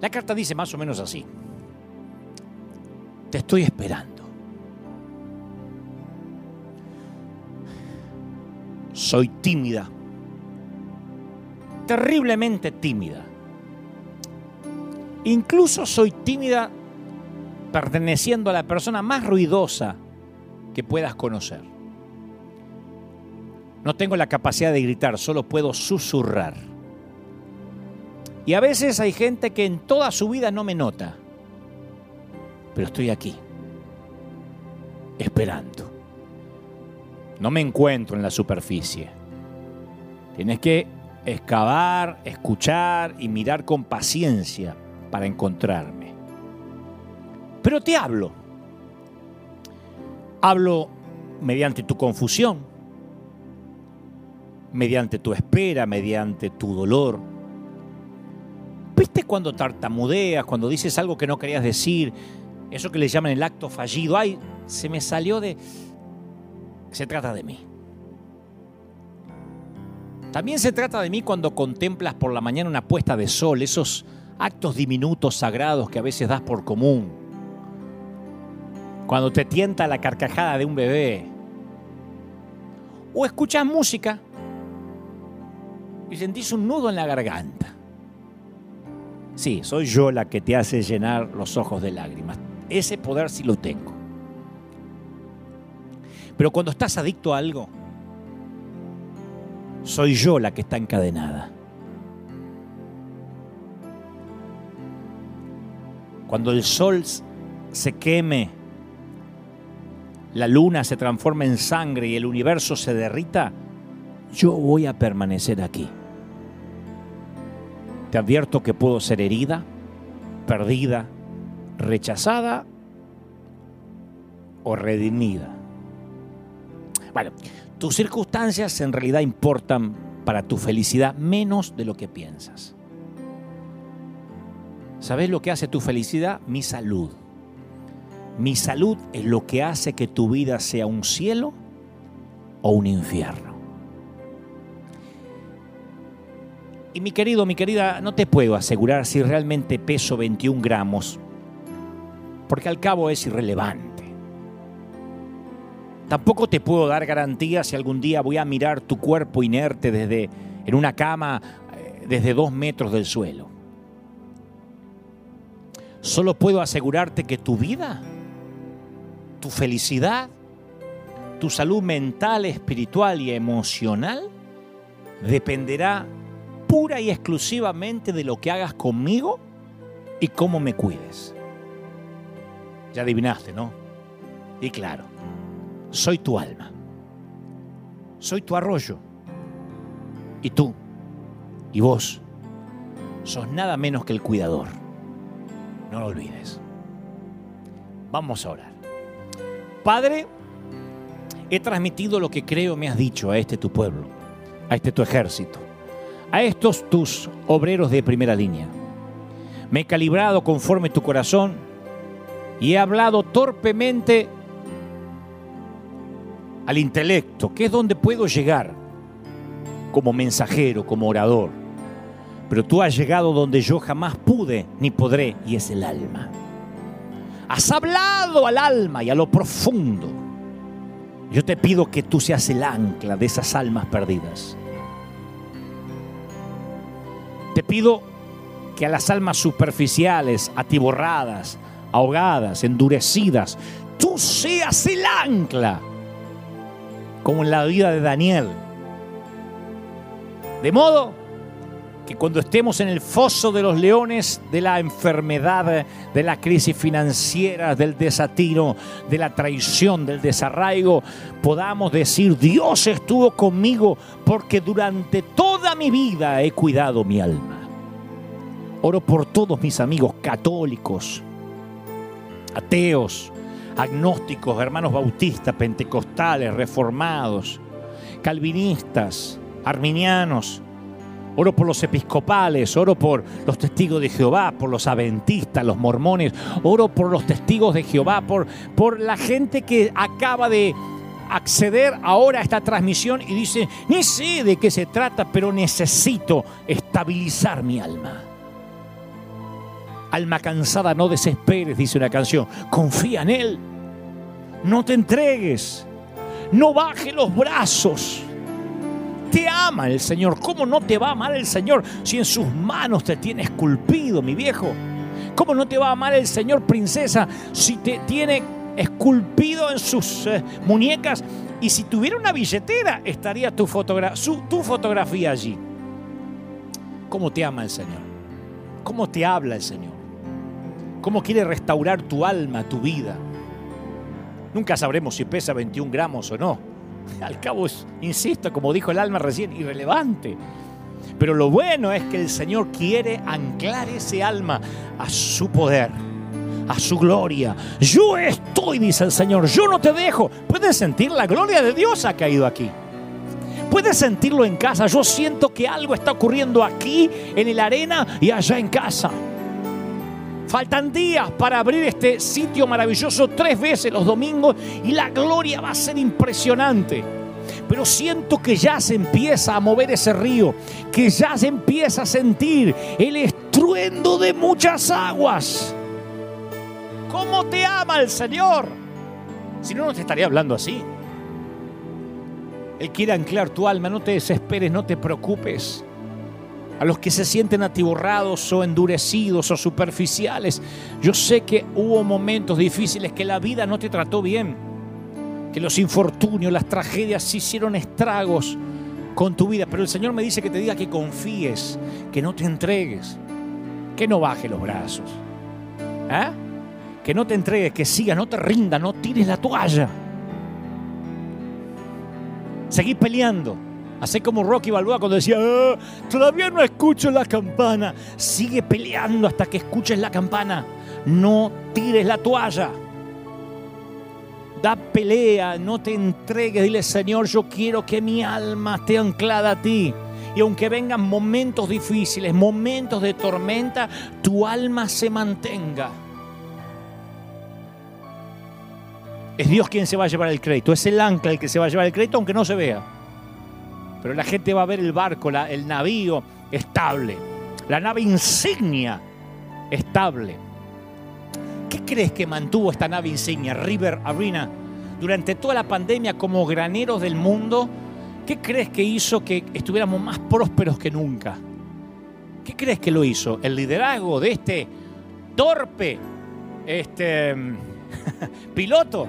La carta dice más o menos así. Te estoy esperando. Soy tímida. Terriblemente tímida. Incluso soy tímida perteneciendo a la persona más ruidosa que puedas conocer. No tengo la capacidad de gritar, solo puedo susurrar. Y a veces hay gente que en toda su vida no me nota. Pero estoy aquí, esperando. No me encuentro en la superficie. Tienes que excavar, escuchar y mirar con paciencia para encontrarme. Pero te hablo. Hablo mediante tu confusión, mediante tu espera, mediante tu dolor. ¿Viste cuando tartamudeas, cuando dices algo que no querías decir? Eso que le llaman el acto fallido. Ay, se me salió de... Se trata de mí. También se trata de mí cuando contemplas por la mañana una puesta de sol, esos actos diminutos sagrados que a veces das por común. Cuando te tienta la carcajada de un bebé. O escuchas música y sentís un nudo en la garganta. Sí, soy yo la que te hace llenar los ojos de lágrimas. Ese poder sí lo tengo. Pero cuando estás adicto a algo, soy yo la que está encadenada. Cuando el sol se queme, la luna se transforma en sangre y el universo se derrita, yo voy a permanecer aquí. Te advierto que puedo ser herida, perdida, rechazada o redimida. Bueno, tus circunstancias en realidad importan para tu felicidad menos de lo que piensas. ¿Sabes lo que hace tu felicidad? Mi salud. Mi salud es lo que hace que tu vida sea un cielo o un infierno. Y mi querido, mi querida, no te puedo asegurar si realmente peso 21 gramos, porque al cabo es irrelevante. Tampoco te puedo dar garantía si algún día voy a mirar tu cuerpo inerte desde en una cama eh, desde dos metros del suelo. Solo puedo asegurarte que tu vida, tu felicidad, tu salud mental, espiritual y emocional dependerá pura y exclusivamente de lo que hagas conmigo y cómo me cuides. Ya adivinaste, ¿no? Y claro, soy tu alma. Soy tu arroyo. Y tú, y vos, sos nada menos que el cuidador. No lo olvides. Vamos a orar. Padre, he transmitido lo que creo me has dicho a este tu pueblo, a este tu ejército, a estos tus obreros de primera línea. Me he calibrado conforme tu corazón y he hablado torpemente al intelecto, que es donde puedo llegar como mensajero, como orador. Pero tú has llegado donde yo jamás pude ni podré, y es el alma. Has hablado al alma y a lo profundo. Yo te pido que tú seas el ancla de esas almas perdidas. Te pido que a las almas superficiales, atiborradas, ahogadas, endurecidas, tú seas el ancla como en la vida de Daniel. De modo que cuando estemos en el foso de los leones, de la enfermedad, de la crisis financiera, del desatino, de la traición, del desarraigo, podamos decir, Dios estuvo conmigo porque durante toda mi vida he cuidado mi alma. Oro por todos mis amigos católicos, ateos, agnósticos, hermanos bautistas, pentecostales, reformados, calvinistas, arminianos. Oro por los episcopales, oro por los testigos de Jehová, por los adventistas, los mormones, oro por los testigos de Jehová, por, por la gente que acaba de acceder ahora a esta transmisión y dice, ni sé de qué se trata, pero necesito estabilizar mi alma. Alma cansada, no desesperes, dice una canción. Confía en Él. No te entregues. No baje los brazos. Te ama el Señor. ¿Cómo no te va a amar el Señor si en sus manos te tiene esculpido, mi viejo? ¿Cómo no te va a amar el Señor, princesa, si te tiene esculpido en sus eh, muñecas? Y si tuviera una billetera, estaría tu, tu fotografía allí. ¿Cómo te ama el Señor? cómo te habla el Señor, cómo quiere restaurar tu alma, tu vida. Nunca sabremos si pesa 21 gramos o no. Al cabo insisto, como dijo el alma recién, irrelevante. Pero lo bueno es que el Señor quiere anclar ese alma a su poder, a su gloria. Yo estoy, dice el Señor, yo no te dejo. ¿Puedes sentir la gloria de Dios ha caído aquí? Puedes sentirlo en casa. Yo siento que algo está ocurriendo aquí, en la arena y allá en casa. Faltan días para abrir este sitio maravilloso tres veces los domingos y la gloria va a ser impresionante. Pero siento que ya se empieza a mover ese río, que ya se empieza a sentir el estruendo de muchas aguas. ¿Cómo te ama el Señor? Si no, no te estaría hablando así. Él quiere anclar tu alma, no te desesperes, no te preocupes. A los que se sienten atiborrados o endurecidos o superficiales, yo sé que hubo momentos difíciles que la vida no te trató bien, que los infortunios, las tragedias hicieron estragos con tu vida, pero el Señor me dice que te diga que confíes, que no te entregues, que no bajes los brazos, ¿Ah? que no te entregues, que sigas, no te rindas, no tires la toalla. Seguí peleando. Hacé como Rocky Balboa cuando decía, "Ah, todavía no escucho la campana. Sigue peleando hasta que escuches la campana. No tires la toalla. Da pelea, no te entregues. Dile, Señor, yo quiero que mi alma esté anclada a ti. Y aunque vengan momentos difíciles, momentos de tormenta, tu alma se mantenga. Es Dios quien se va a llevar el crédito. Es el ancla el que se va a llevar el crédito, aunque no se vea. Pero la gente va a ver el barco, la- el navío estable. La nave insignia estable. ¿Qué crees que mantuvo esta nave insignia, River Arena, durante toda la pandemia como graneros del mundo? ¿Qué crees que hizo que estuviéramos más prósperos que nunca? ¿Qué crees que lo hizo? El liderazgo de este torpe este, piloto,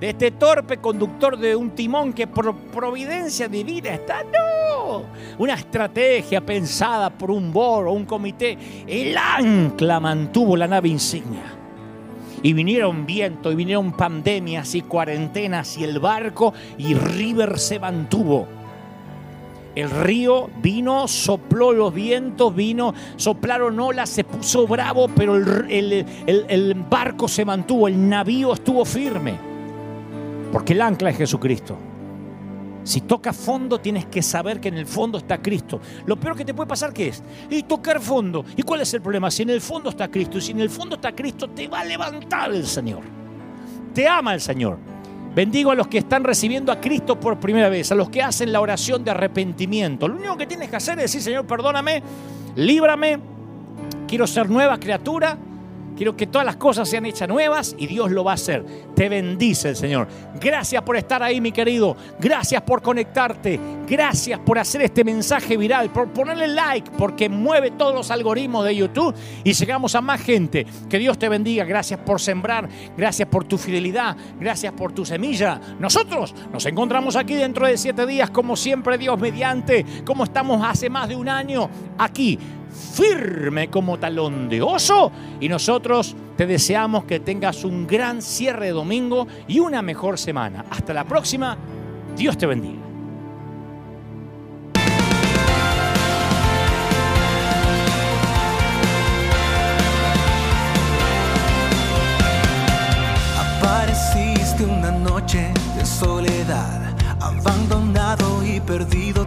de este torpe conductor de un timón que por providencia divina está. No, una estrategia pensada por un board o un comité. El ancla mantuvo la nave insignia. Y vinieron vientos, y vinieron pandemias y cuarentenas y el barco y River se mantuvo. El río vino, sopló los vientos, vino, soplaron olas, se puso bravo, pero el, el- el- el barco se mantuvo, el navío estuvo firme. Porque el ancla es Jesucristo. Si tocas fondo, tienes que saber que en el fondo está Cristo. Lo peor que te puede pasar, ¿qué es? Y tocar fondo. ¿Y cuál es el problema? Si en el fondo está Cristo, y si en el fondo está Cristo, te va a levantar el Señor. Te ama el Señor. Bendigo a los que están recibiendo a Cristo por primera vez, a los que hacen la oración de arrepentimiento. Lo único que tienes que hacer es decir, Señor, perdóname, líbrame, quiero ser nueva criatura, quiero que todas las cosas sean hechas nuevas y Dios lo va a hacer. Te bendice el Señor. Gracias por estar ahí, mi querido. Gracias por conectarte. Gracias por hacer este mensaje viral, por ponerle like, porque mueve todos los algoritmos de YouTube y llegamos a más gente. Que Dios te bendiga. Gracias por sembrar. Gracias por tu fidelidad. Gracias por tu semilla. Nosotros nos encontramos aquí dentro de siete días, como siempre, Dios mediante, como estamos hace más de un año aquí firme como talón de oso y nosotros te deseamos que tengas un gran cierre de domingo y una mejor semana. Hasta la próxima. Dios te bendiga. Apareciste una noche de soledad, abandonado y perdido